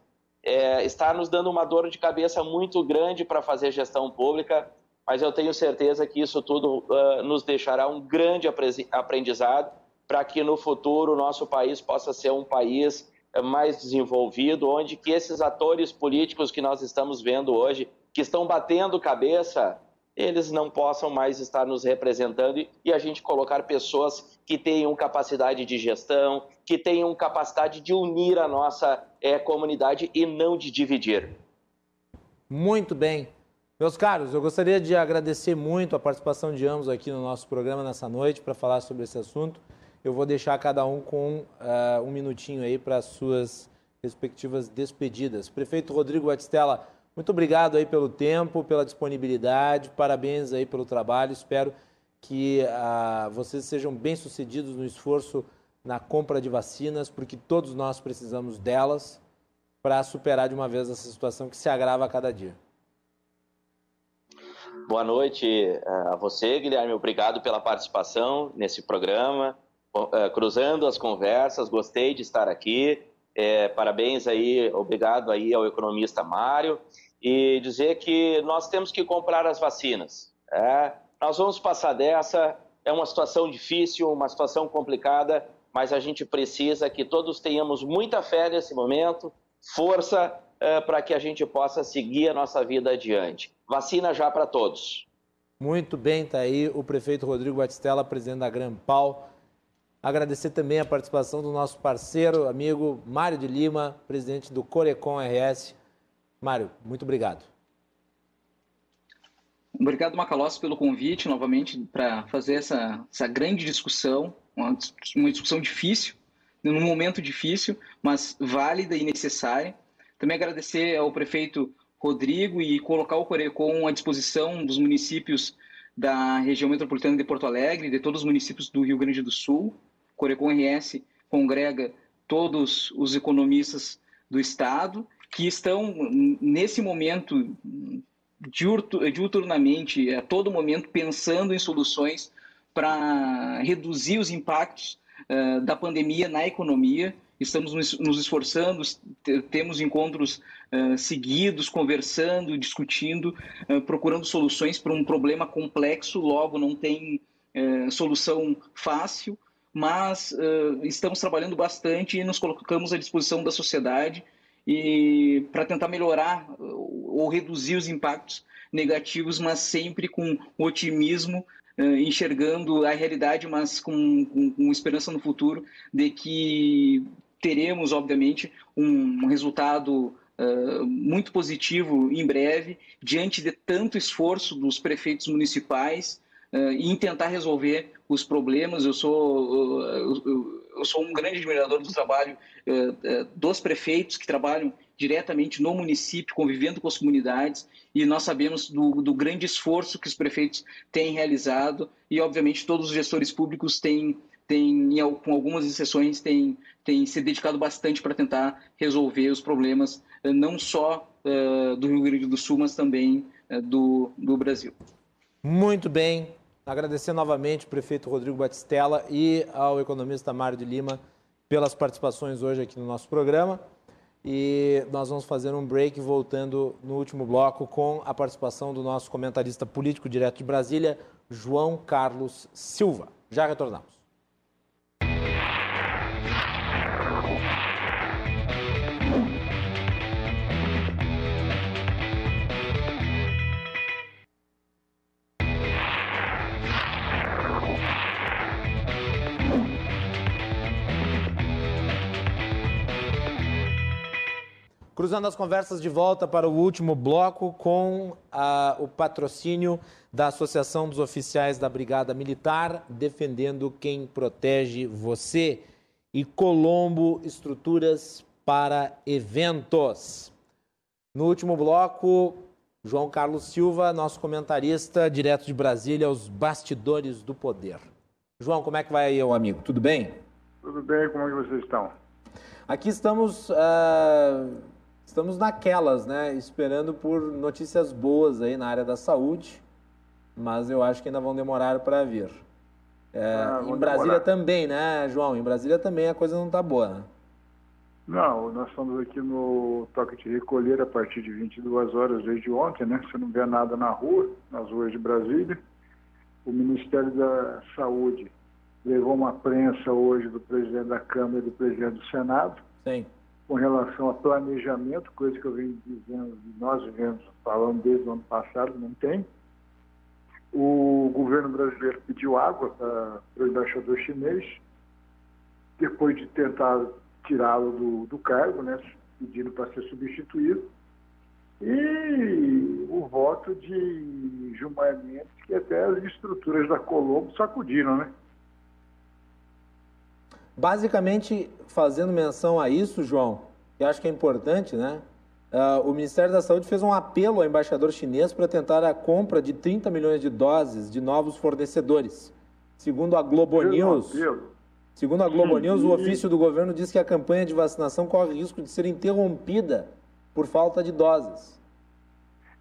[SPEAKER 5] é, está nos dando uma dor de cabeça muito grande para fazer gestão pública, mas eu tenho certeza que isso tudo uh, nos deixará um grande aprendizado para que no futuro o nosso país possa ser um país eh, mais desenvolvido, onde que esses atores políticos que nós estamos vendo hoje, que estão batendo cabeça, eles não possam mais estar nos representando e a gente colocar pessoas que tenham capacidade de gestão, que tenham capacidade de unir a nossa é, comunidade e não de dividir.
[SPEAKER 2] Muito bem. Meus caros, eu gostaria de agradecer muito a participação de ambos aqui no nosso programa nessa noite para falar sobre esse assunto. Eu vou deixar cada um com uh, um minutinho aí para as suas respectivas despedidas. Prefeito Rodrigo Batistella, muito obrigado aí pelo tempo, pela disponibilidade, parabéns aí pelo trabalho. Espero que uh, vocês sejam bem-sucedidos no esforço na compra de vacinas, porque todos nós precisamos delas para superar de uma vez essa situação que se agrava a cada dia.
[SPEAKER 5] Boa noite eh, a você, Guilherme. Obrigado pela participação nesse programa, cruzando as conversas. Gostei de estar aqui. É, parabéns aí, obrigado aí ao economista Mário e dizer que nós temos que comprar as vacinas. É, nós vamos passar dessa. É uma situação difícil, uma situação complicada, mas a gente precisa que todos tenhamos muita fé nesse momento, força é, para que a gente possa seguir a nossa vida adiante. Vacina já para todos.
[SPEAKER 2] Muito bem, está aí o prefeito Rodrigo Batistella, presidente da Grampal. Agradecer também a participação do nosso parceiro, amigo Mário de Lima, presidente do Corecon RS. Mário, muito obrigado.
[SPEAKER 4] Obrigado, Macalossi, pelo convite novamente para fazer essa, essa grande discussão uma, uma discussão difícil, num momento difícil, mas válida e necessária. Também agradecer ao prefeito Rodrigo e colocar o Corecon à disposição dos municípios da região metropolitana de Porto Alegre, de todos os municípios do Rio Grande do Sul. Corecon RS congrega todos os economistas do Estado que estão, nesse momento, diuturnamente, a todo momento, pensando em soluções para reduzir os impactos uh, da pandemia na economia. Estamos nos esforçando, temos encontros uh, seguidos, conversando, discutindo, uh, procurando soluções para um problema complexo, logo não tem solução fácil, mas estamos trabalhando bastante e nos colocamos à disposição da sociedade e para tentar melhorar ou reduzir os impactos negativos, mas sempre com otimismo uh, enxergando a realidade, mas com, com, com, esperança no futuro de que teremos, obviamente, um, um resultado uh, muito positivo em breve, diante de tanto esforço dos prefeitos municipais uh, em tentar resolver os problemas. Eu sou eu sou um grande admirador do trabalho dos prefeitos que trabalham diretamente no município, convivendo com as comunidades, e nós sabemos do, do grande esforço que os prefeitos têm realizado, e obviamente todos os gestores públicos têm, têm com algumas exceções, têm, têm se dedicado bastante para tentar resolver os problemas, não só uh, do Rio Grande do Sul, mas também uh, do, do Brasil.
[SPEAKER 2] Muito bem. Agradecer novamente ao prefeito Rodrigo Batistella e ao economista Mário de Lima pelas participações hoje aqui no nosso programa. E nós vamos fazer um break voltando no último bloco com a participação do nosso comentarista político direto de Brasília, João Carlos Silva. Já retornamos. Cruzando as conversas de volta para o último bloco com a, o patrocínio da Associação dos Oficiais da Brigada Militar, defendendo quem protege você. E Colombo Estruturas para Eventos. No último bloco, João Carlos Silva, nosso comentarista, direto de Brasília, aos bastidores do poder. João, como é que vai aí, meu amigo? Tudo bem?
[SPEAKER 8] Tudo bem, como é que vocês estão?
[SPEAKER 2] Aqui estamos. Uh estamos naquelas, né? Esperando por notícias boas aí na área da saúde, mas eu acho que ainda vão demorar para vir. É, ah, em Brasília demorar. também, né, João? Em Brasília também a coisa não está boa, né?
[SPEAKER 8] Não, nós estamos aqui no toque de recolher a partir de 22 horas desde ontem, né? Você não vê nada na rua, nas ruas de Brasília. O Ministério da Saúde levou uma prensa hoje do presidente da Câmara e do presidente do Senado.
[SPEAKER 2] Sim
[SPEAKER 8] com relação a planejamento, coisa que eu venho dizendo, nós vivemos falando desde o ano passado, não tem. O governo brasileiro pediu água para o embaixador chinês, depois de tentar tirá-lo do, do cargo, né, pedindo para ser substituído. E o voto de Gilmar Mendes, que até as estruturas da Colombo sacudiram, né?
[SPEAKER 2] Basicamente, fazendo menção a isso, João, eu acho que é importante, né? Uh, o Ministério da Saúde fez um apelo ao embaixador chinês para tentar a compra de 30 milhões de doses de novos fornecedores. Segundo a Globo News, segundo a Globo News, o ofício do governo diz que a campanha de vacinação corre risco de ser interrompida por falta de doses.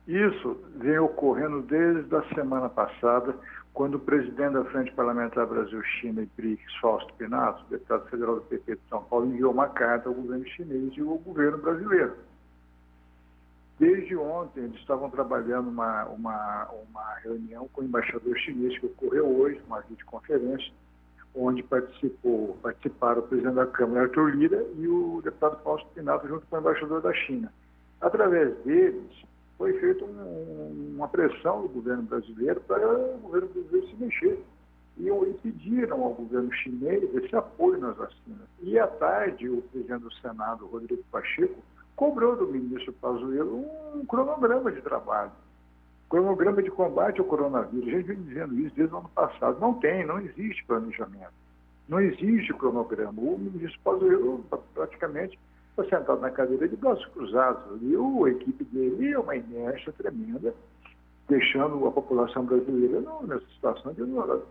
[SPEAKER 8] Isso vem ocorrendo desde a semana passada quando o presidente da Frente Parlamentar Brasil-China e BRICS, Fausto Pinato, deputado federal do PT de São Paulo, enviou uma carta ao governo chinês e ao governo brasileiro. Desde ontem, eles estavam trabalhando uma, uma, uma reunião com o embaixador chinês que ocorreu hoje, uma videoconferência, onde participou, participaram o presidente da Câmara, Arthur Lira, e o deputado Fausto Pinato, junto com o embaixador da China. Através deles, foi feita um, uma pressão do governo brasileiro para o governo brasileiro se mexer. E, e pediram ao governo chinês esse apoio nas vacinas. E à tarde, o presidente do Senado, Rodrigo Pacheco, cobrou do ministro Pazuello um cronograma de trabalho. Cronograma de combate ao coronavírus. A gente vem dizendo isso desde o ano passado. Não tem, não existe planejamento. Não existe cronograma. O ministro Pazuello praticamente está sentado na cadeira de braços cruzados. E a equipe dele é uma inércia tremenda, deixando a população brasileira nessa situação de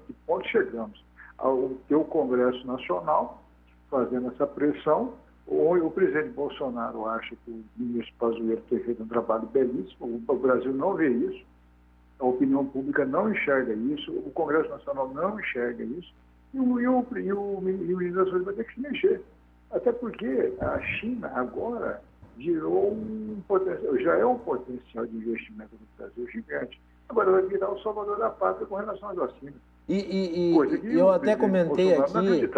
[SPEAKER 8] que ponto chegamos. Ao ter o Congresso Nacional fazendo essa pressão, o, o presidente Bolsonaro acha que o ministro Pazuello tem feito um trabalho belíssimo, o Brasil não vê isso, a opinião pública não enxerga isso, o Congresso Nacional não enxerga isso, e o, e o, e o, e o ministro da Saúde vai ter que se mexer. Até porque a China agora virou um potencial, já é um potencial de investimento no Brasil gigante. Agora vai virar o salvador da pátria com relação às vacinas.
[SPEAKER 2] E, e, e eu até comentei aqui.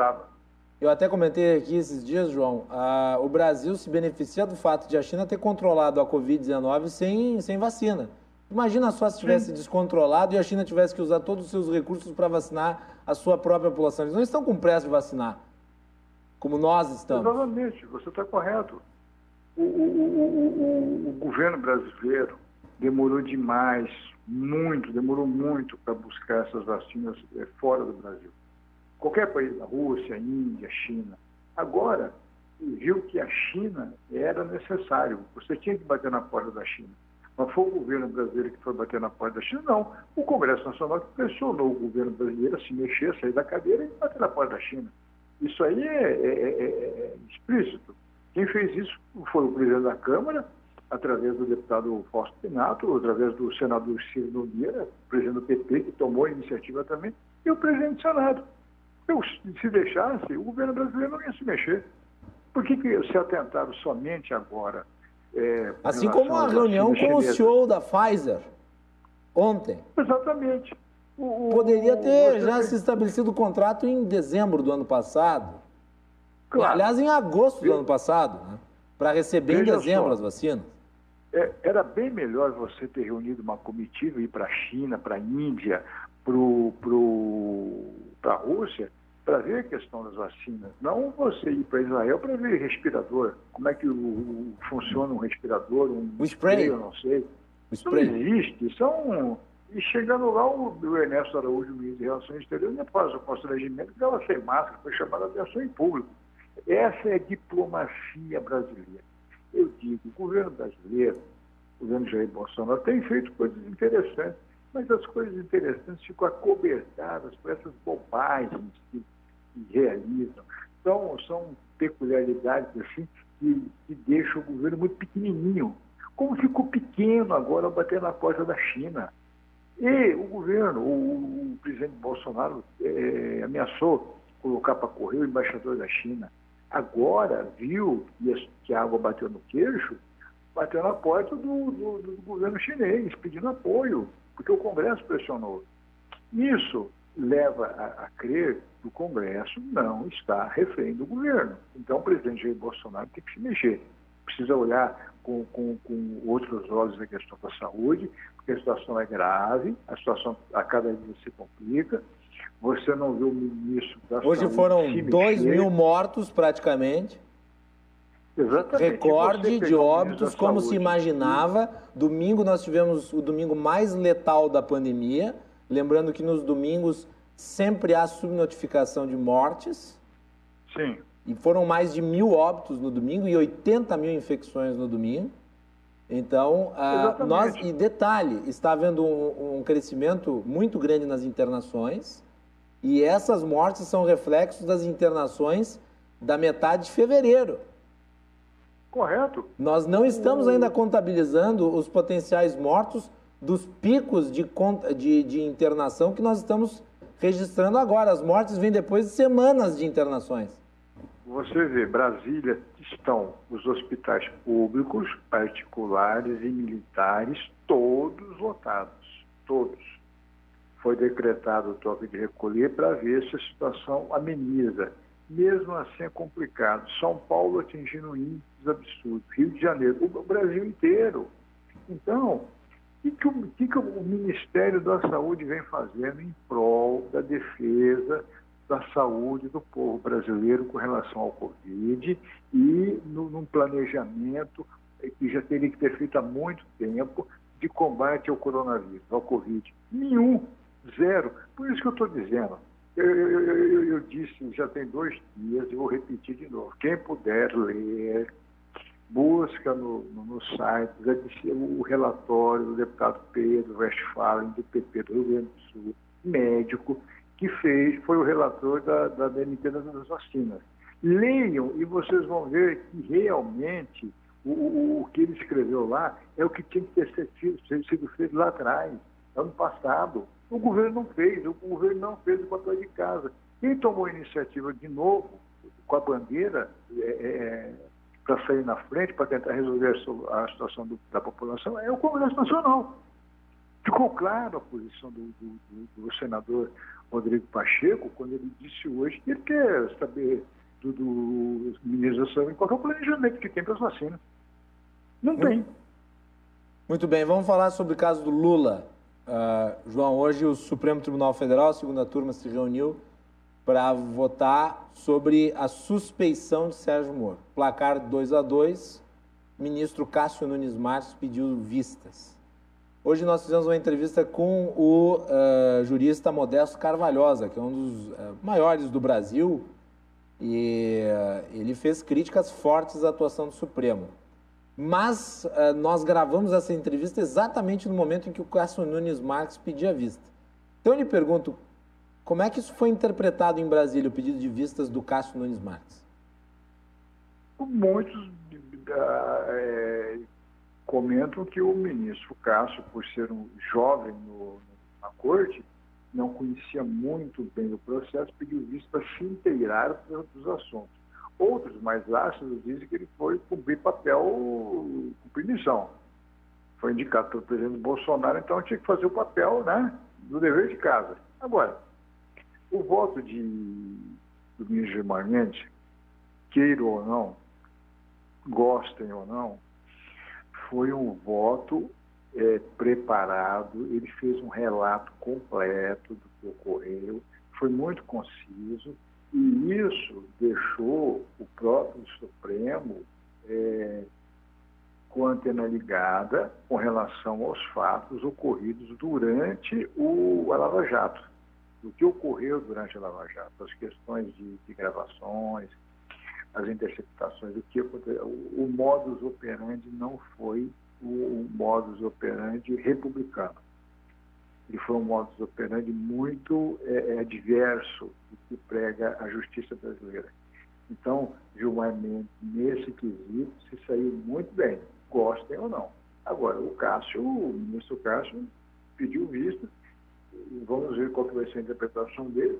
[SPEAKER 2] Eu até comentei aqui esses dias, João, a, o Brasil se beneficia do fato de a China ter controlado a Covid-19 sem, sem vacina. Imagina só se tivesse Sim. descontrolado e a China tivesse que usar todos os seus recursos para vacinar a sua própria população. Eles não estão com pressa de vacinar como nós estamos.
[SPEAKER 8] Exatamente, você está correto. O, o, o, o, governo brasileiro demorou demais, muito, demorou muito para buscar essas vacinas eh, fora do Brasil. Qualquer país, da Rússia, Índia, China. Agora, viu que a China era necessário. Você tinha que bater na porta da China. Mas foi o governo brasileiro que foi bater na porta da China? Não. O Congresso Nacional que pressionou o governo brasileiro a se mexer, a sair da cadeira e bater na porta da China. Isso aí é, é, é, é explícito. Quem fez isso foi o presidente da Câmara, através do deputado Fausto Pinato, através do senador Ciro Nogueira, presidente do PT, que tomou a iniciativa também, e o presidente do Senado. Eu, se deixasse, o governo brasileiro não ia se mexer. Por que, que se atentaram somente agora?
[SPEAKER 2] É, assim como a reunião com o CEO da Pfizer ontem.
[SPEAKER 8] Exatamente.
[SPEAKER 2] O, Poderia ter já tem... se estabelecido o contrato em dezembro do ano passado. Claro. Aliás, em agosto do ano passado, né? para receber Veja em dezembro só. as vacinas.
[SPEAKER 8] É, era bem melhor você ter reunido uma comitiva e ir para a China, para a Índia, para a Rússia, para ver a questão das vacinas. Não você ir para Israel para ver respirador. Como é que o, o, funciona um respirador, um
[SPEAKER 2] o spray,
[SPEAKER 8] eu não sei. O spray. Não existe. São... E chegando lá, o, Ernesto Araújo, ministro de Relações Exteriores, faz o constrangimento ela sem máscara foi chamada a atenção em público. Essa é a diplomacia brasileira. Eu digo, o governo brasileiro, o governo Jair Bolsonaro, tem feito coisas interessantes, mas as coisas interessantes ficam acobertadas por essas bobagens que, que realizam. Então, são peculiaridades assim que, que deixam o governo muito pequenininho. Como ficou pequeno agora ao bater na porta da China. E o governo, o, o presidente Bolsonaro é, ameaçou colocar para correr o embaixador da China. Agora viu que a água bateu no queixo, bateu na porta do, do, do governo chinês, pedindo apoio, porque o Congresso pressionou. Isso leva a, a, crer que o Congresso não está refém do governo. Então o presidente Jair Bolsonaro tem que se mexer. Precisa olhar com, com, com outros olhos a questão da saúde, porque a situação é grave, a situação a cada dia se complica, você não viu o ministro da
[SPEAKER 2] Hoje
[SPEAKER 8] Saúde
[SPEAKER 2] foram 2 mil mortos praticamente.
[SPEAKER 8] Exatamente.
[SPEAKER 2] Recorde de óbitos, como saúde. se imaginava. Domingo nós tivemos o domingo mais letal da pandemia. Lembrando que nos domingos sempre há subnotificação de mortes.
[SPEAKER 8] Sim.
[SPEAKER 2] E foram mais de mil óbitos no domingo e 80 mil infecções no domingo. Então, uh, nós, e detalhe, está havendo um, um crescimento muito grande nas internações. E essas mortes são reflexos das internações da metade de fevereiro.
[SPEAKER 8] Correto.
[SPEAKER 2] Nós não estamos ainda contabilizando os potenciais mortos dos picos de, de, de internação que nós estamos registrando agora. As mortes vêm depois de semanas de internações.
[SPEAKER 8] Você vê, Brasília estão os hospitais públicos, particulares e militares, todos lotados. Todos foi decretado o toque de recolher para ver se a situação ameniza. Mesmo assim é complicado. São Paulo atingindo índices absurdos, Rio de Janeiro, o Brasil inteiro. Então, o que, que, que o Ministério da Saúde vem fazendo em prol da defesa da saúde do povo brasileiro com relação ao Covid e no, num planejamento que já teria que ter feito há muito tempo de combate ao coronavírus, ao Covid. Nenhum Zero. Por isso que eu estou dizendo. Eu, eu, eu, eu, disse já tem dois dias e vou repetir de novo. Quem puder ler, busca no, no, no site o relatório do deputado Pedro Westphalen, do PP do Rio Grande do Sul, médico, que fez, foi o relator da, da DNT das vacinas. Leiam e vocês vão ver que realmente o, o, o que ele escreveu lá é o que tinha que ter sido, sido feito lá atrás, ano passado. O governo não fez, o governo não fez o papel de casa. Quem tomou a iniciativa de novo, com a bandeira, é, é, para sair na frente, para tentar resolver a, situação do, da população, é o Congresso Nacional. Ficou claro a posição do, do, do, senador Rodrigo Pacheco, quando ele disse hoje que ele quer saber do, do ministro da Saúde qual é o planejamento que tem para as vacinas. Não muito, tem.
[SPEAKER 2] Muito bem, vamos falar sobre o caso do Lula. Uh, João, hoje o Supremo Tribunal Federal, a segunda turma, se reuniu para votar sobre a suspeição de Sérgio Moro. Placar 2 a 2 ministro Cássio Nunes Marques pediu vistas. Hoje nós fizemos uma entrevista com o uh, jurista Modesto Carvalhosa, que é um dos uh, maiores do Brasil, e uh, ele fez críticas fortes à atuação do Supremo. Mas nós gravamos essa entrevista exatamente no momento em que o Cássio Nunes Marques pedia vista. Então eu lhe pergunto, como é que isso foi interpretado em Brasília, o pedido de vistas do Cássio Nunes Marques?
[SPEAKER 8] Muitos comentam que o ministro Cássio, por ser um jovem no, na corte, não conhecia muito bem o processo, pediu visto para se inteirar dos assuntos. Outros mais ácidos dizem que ele foi cumprir papel, cumprir missão. Foi indicado pelo presidente Bolsonaro, então tinha que fazer o papel né, do dever de casa. Agora, o voto de, do ministro Gilmar Mendes, queiram ou não, gostem ou não, foi um voto é, preparado, ele fez um relato completo do que ocorreu, foi muito conciso, e isso deixou o próprio Supremo é, com a antena ligada com relação aos fatos ocorridos durante o a Lava Jato. O que ocorreu durante a Lava Jato, as questões de, de gravações, as interceptações, o que aconteceu. O, o modus operandi não foi o, o modus operandi republicano. Ele foi um modus operandi muito é, é, diverso do que prega a justiça brasileira. Então, Gilmar Mendes, nesse quesito, se saiu muito bem, gostem ou não. Agora, o Cássio, o ministro Cássio, pediu vista, vamos ver qual que vai ser a interpretação dele,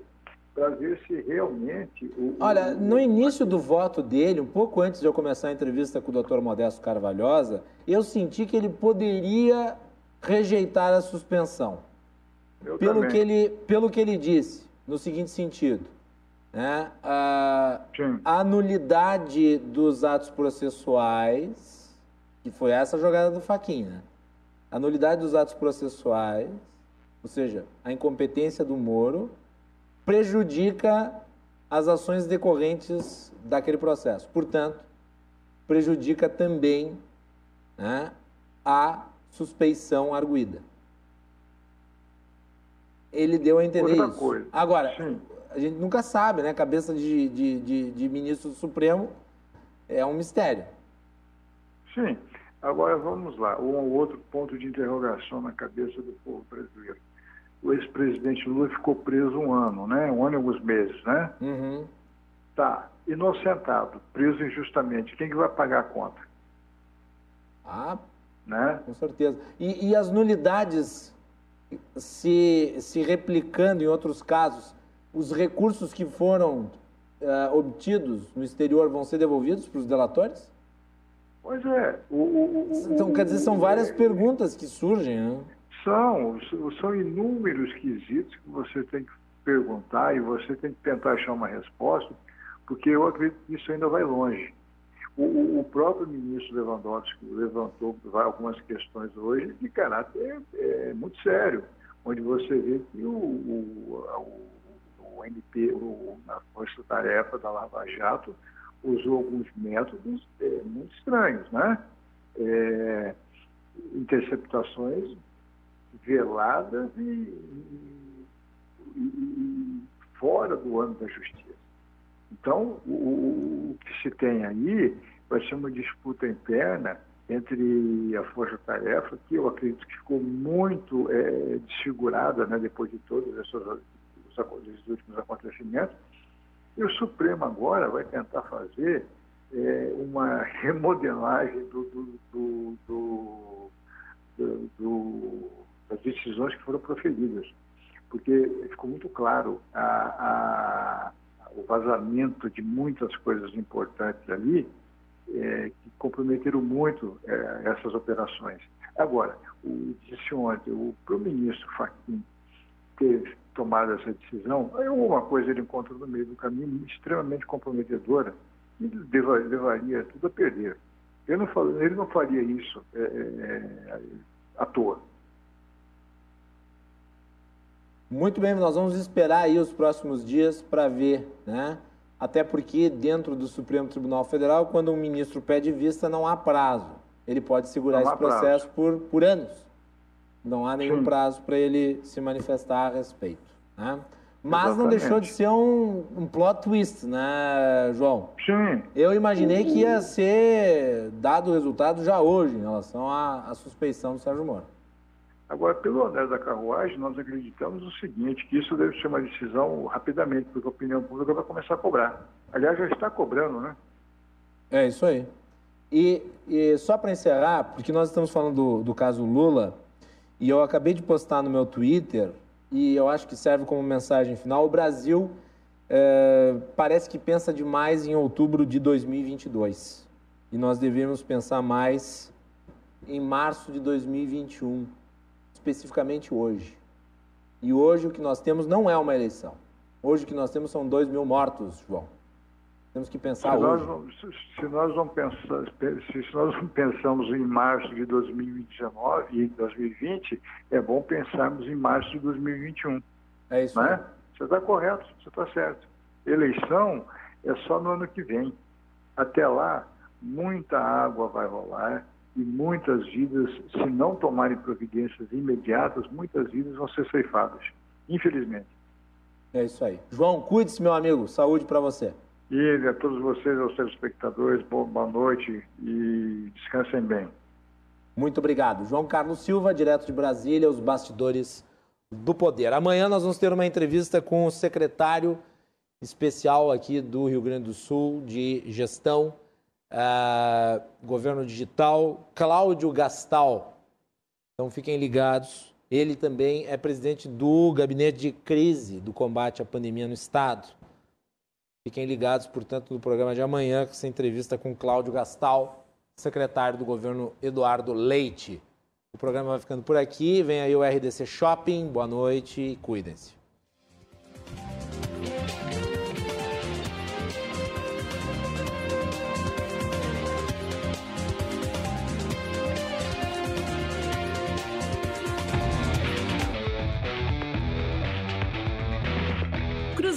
[SPEAKER 8] para ver se realmente. O,
[SPEAKER 2] Olha, no início do voto dele, um pouco antes de eu começar a entrevista com o Dr. Modesto Carvalhosa, eu senti que ele poderia rejeitar a suspensão. Eu pelo que, ele, pelo que ele disse, no seguinte sentido. Né? A, a nulidade dos atos processuais, que foi essa jogada do Faquinha, né? a nulidade dos atos processuais, ou seja, a incompetência do Moro, prejudica as ações decorrentes daquele processo. Portanto, prejudica também né, a suspeição arguída. Ele deu a entender Outra isso. Coisa. Agora, Sim. a gente nunca sabe, né? Cabeça de, de, de, de ministro do Supremo é um mistério.
[SPEAKER 8] Sim. Agora vamos lá. Um outro ponto de interrogação na cabeça do povo brasileiro o ex-presidente Lula ficou preso um ano, né? Um ano e alguns meses, né?
[SPEAKER 2] Uhum.
[SPEAKER 8] Tá. Inocentado, preso injustamente. Quem que vai pagar a conta?
[SPEAKER 2] Ah,
[SPEAKER 8] né?
[SPEAKER 2] com certeza. E, e as nulidades se, se replicando em outros casos, os recursos que foram uh, obtidos no exterior vão ser devolvidos para os delatores?
[SPEAKER 8] Pois é. O, o,
[SPEAKER 2] o, então, quer dizer, são várias perguntas que surgem, né?
[SPEAKER 8] São, são inúmeros quesitos que você tem que perguntar e você tem que tentar achar uma resposta, porque eu acredito que isso ainda vai longe. O, o próprio ministro Lewandowski levantou algumas questões hoje de caráter é, muito sério, onde você vê que o, o, o NP, o, a Força Tarefa da Lava Jato, usou alguns métodos é, muito estranhos, né? É, interceptações veladas e, e, e, fora do âmbito da justiça. Então, o, o, que se tem aí vai ser uma disputa interna entre a Força-Tarefa, que eu acredito que ficou muito é, desfigurada né, depois de todos esses, os, últimos acontecimentos, e o Supremo agora vai tentar fazer é, uma remodelagem do, do, do, do das decisões que foram proferidas, porque ficou muito claro a, a, o vazamento de muitas coisas importantes ali é, que comprometeram muito é, essas operações. Agora, o, disse ontem, o ministro Fachin ter tomado essa decisão, alguma coisa ele encontra no meio do caminho extremamente comprometedora e levaria tudo a perder. Não, ele não faria isso é, é, é à toa.
[SPEAKER 2] Muito bem, nós vamos esperar aí os próximos dias para ver, né? Até porque dentro do Supremo Tribunal Federal, quando um ministro pede vista, não há prazo. Ele pode segurar esse processo por, por anos. Não há nenhum
[SPEAKER 8] Sim.
[SPEAKER 2] prazo para ele se manifestar a respeito. Né? Mas não
[SPEAKER 8] Exatamente.
[SPEAKER 2] deixou de ser um, um plot twist, né, João?
[SPEAKER 8] Sim,
[SPEAKER 2] Eu imaginei que ia ser dado o resultado já hoje em relação à, à suspeição do Sérgio Moro.
[SPEAKER 8] Agora, pelo andar da carruagem, nós acreditamos o seguinte, que isso deve ser uma decisão rapidamente, porque a opinião pública vai começar a cobrar. Aliás, já está cobrando, né?
[SPEAKER 2] É isso aí. E, e só para encerrar, porque nós estamos falando do, do caso Lula, e eu acabei de postar no meu Twitter, e eu acho que serve como mensagem final, o Brasil eh, parece que pensa demais em outubro de 2022. E nós devemos pensar mais em março de 2021, especificamente hoje. E hoje o que nós temos não é uma eleição. Hoje o que nós temos são dois mil mortos, João. Temos que
[SPEAKER 8] Se
[SPEAKER 2] pensar
[SPEAKER 8] nós,
[SPEAKER 2] hoje.
[SPEAKER 8] não- se- se nós não pensar, se nós não pensamos em março de 2019 e 2020, é bom pensarmos em março de 2021.
[SPEAKER 2] É isso.
[SPEAKER 8] Né? Você está correto, você está certo. Eleição é só no ano que vem. Até lá, muita água vai rolar e muitas vidas, se não tomarem providências imediatas, muitas vidas vão ser ceifadas. Infelizmente.
[SPEAKER 2] É isso aí. João, cuide-se, meu amigo. Saúde para você.
[SPEAKER 8] E a todos vocês, aos telespectadores, boa boa noite e descansem bem.
[SPEAKER 2] Muito obrigado. João Carlos Silva, direto de Brasília, os bastidores do poder. Amanhã nós vamos ter uma entrevista com o secretário especial aqui do Rio Grande do Sul de gestão, ah, governo digital, Cláudio Gastal. Então fiquem ligados. Ele também é presidente do gabinete de crise do combate à pandemia no estado. Fiquem ligados, portanto, no programa de amanhã, com essa entrevista com Cláudio Gastal, secretário do governo Eduardo Leite. O programa vai ficando por aqui. Vem aí o RDC Shopping. Boa noite e cuidem-se.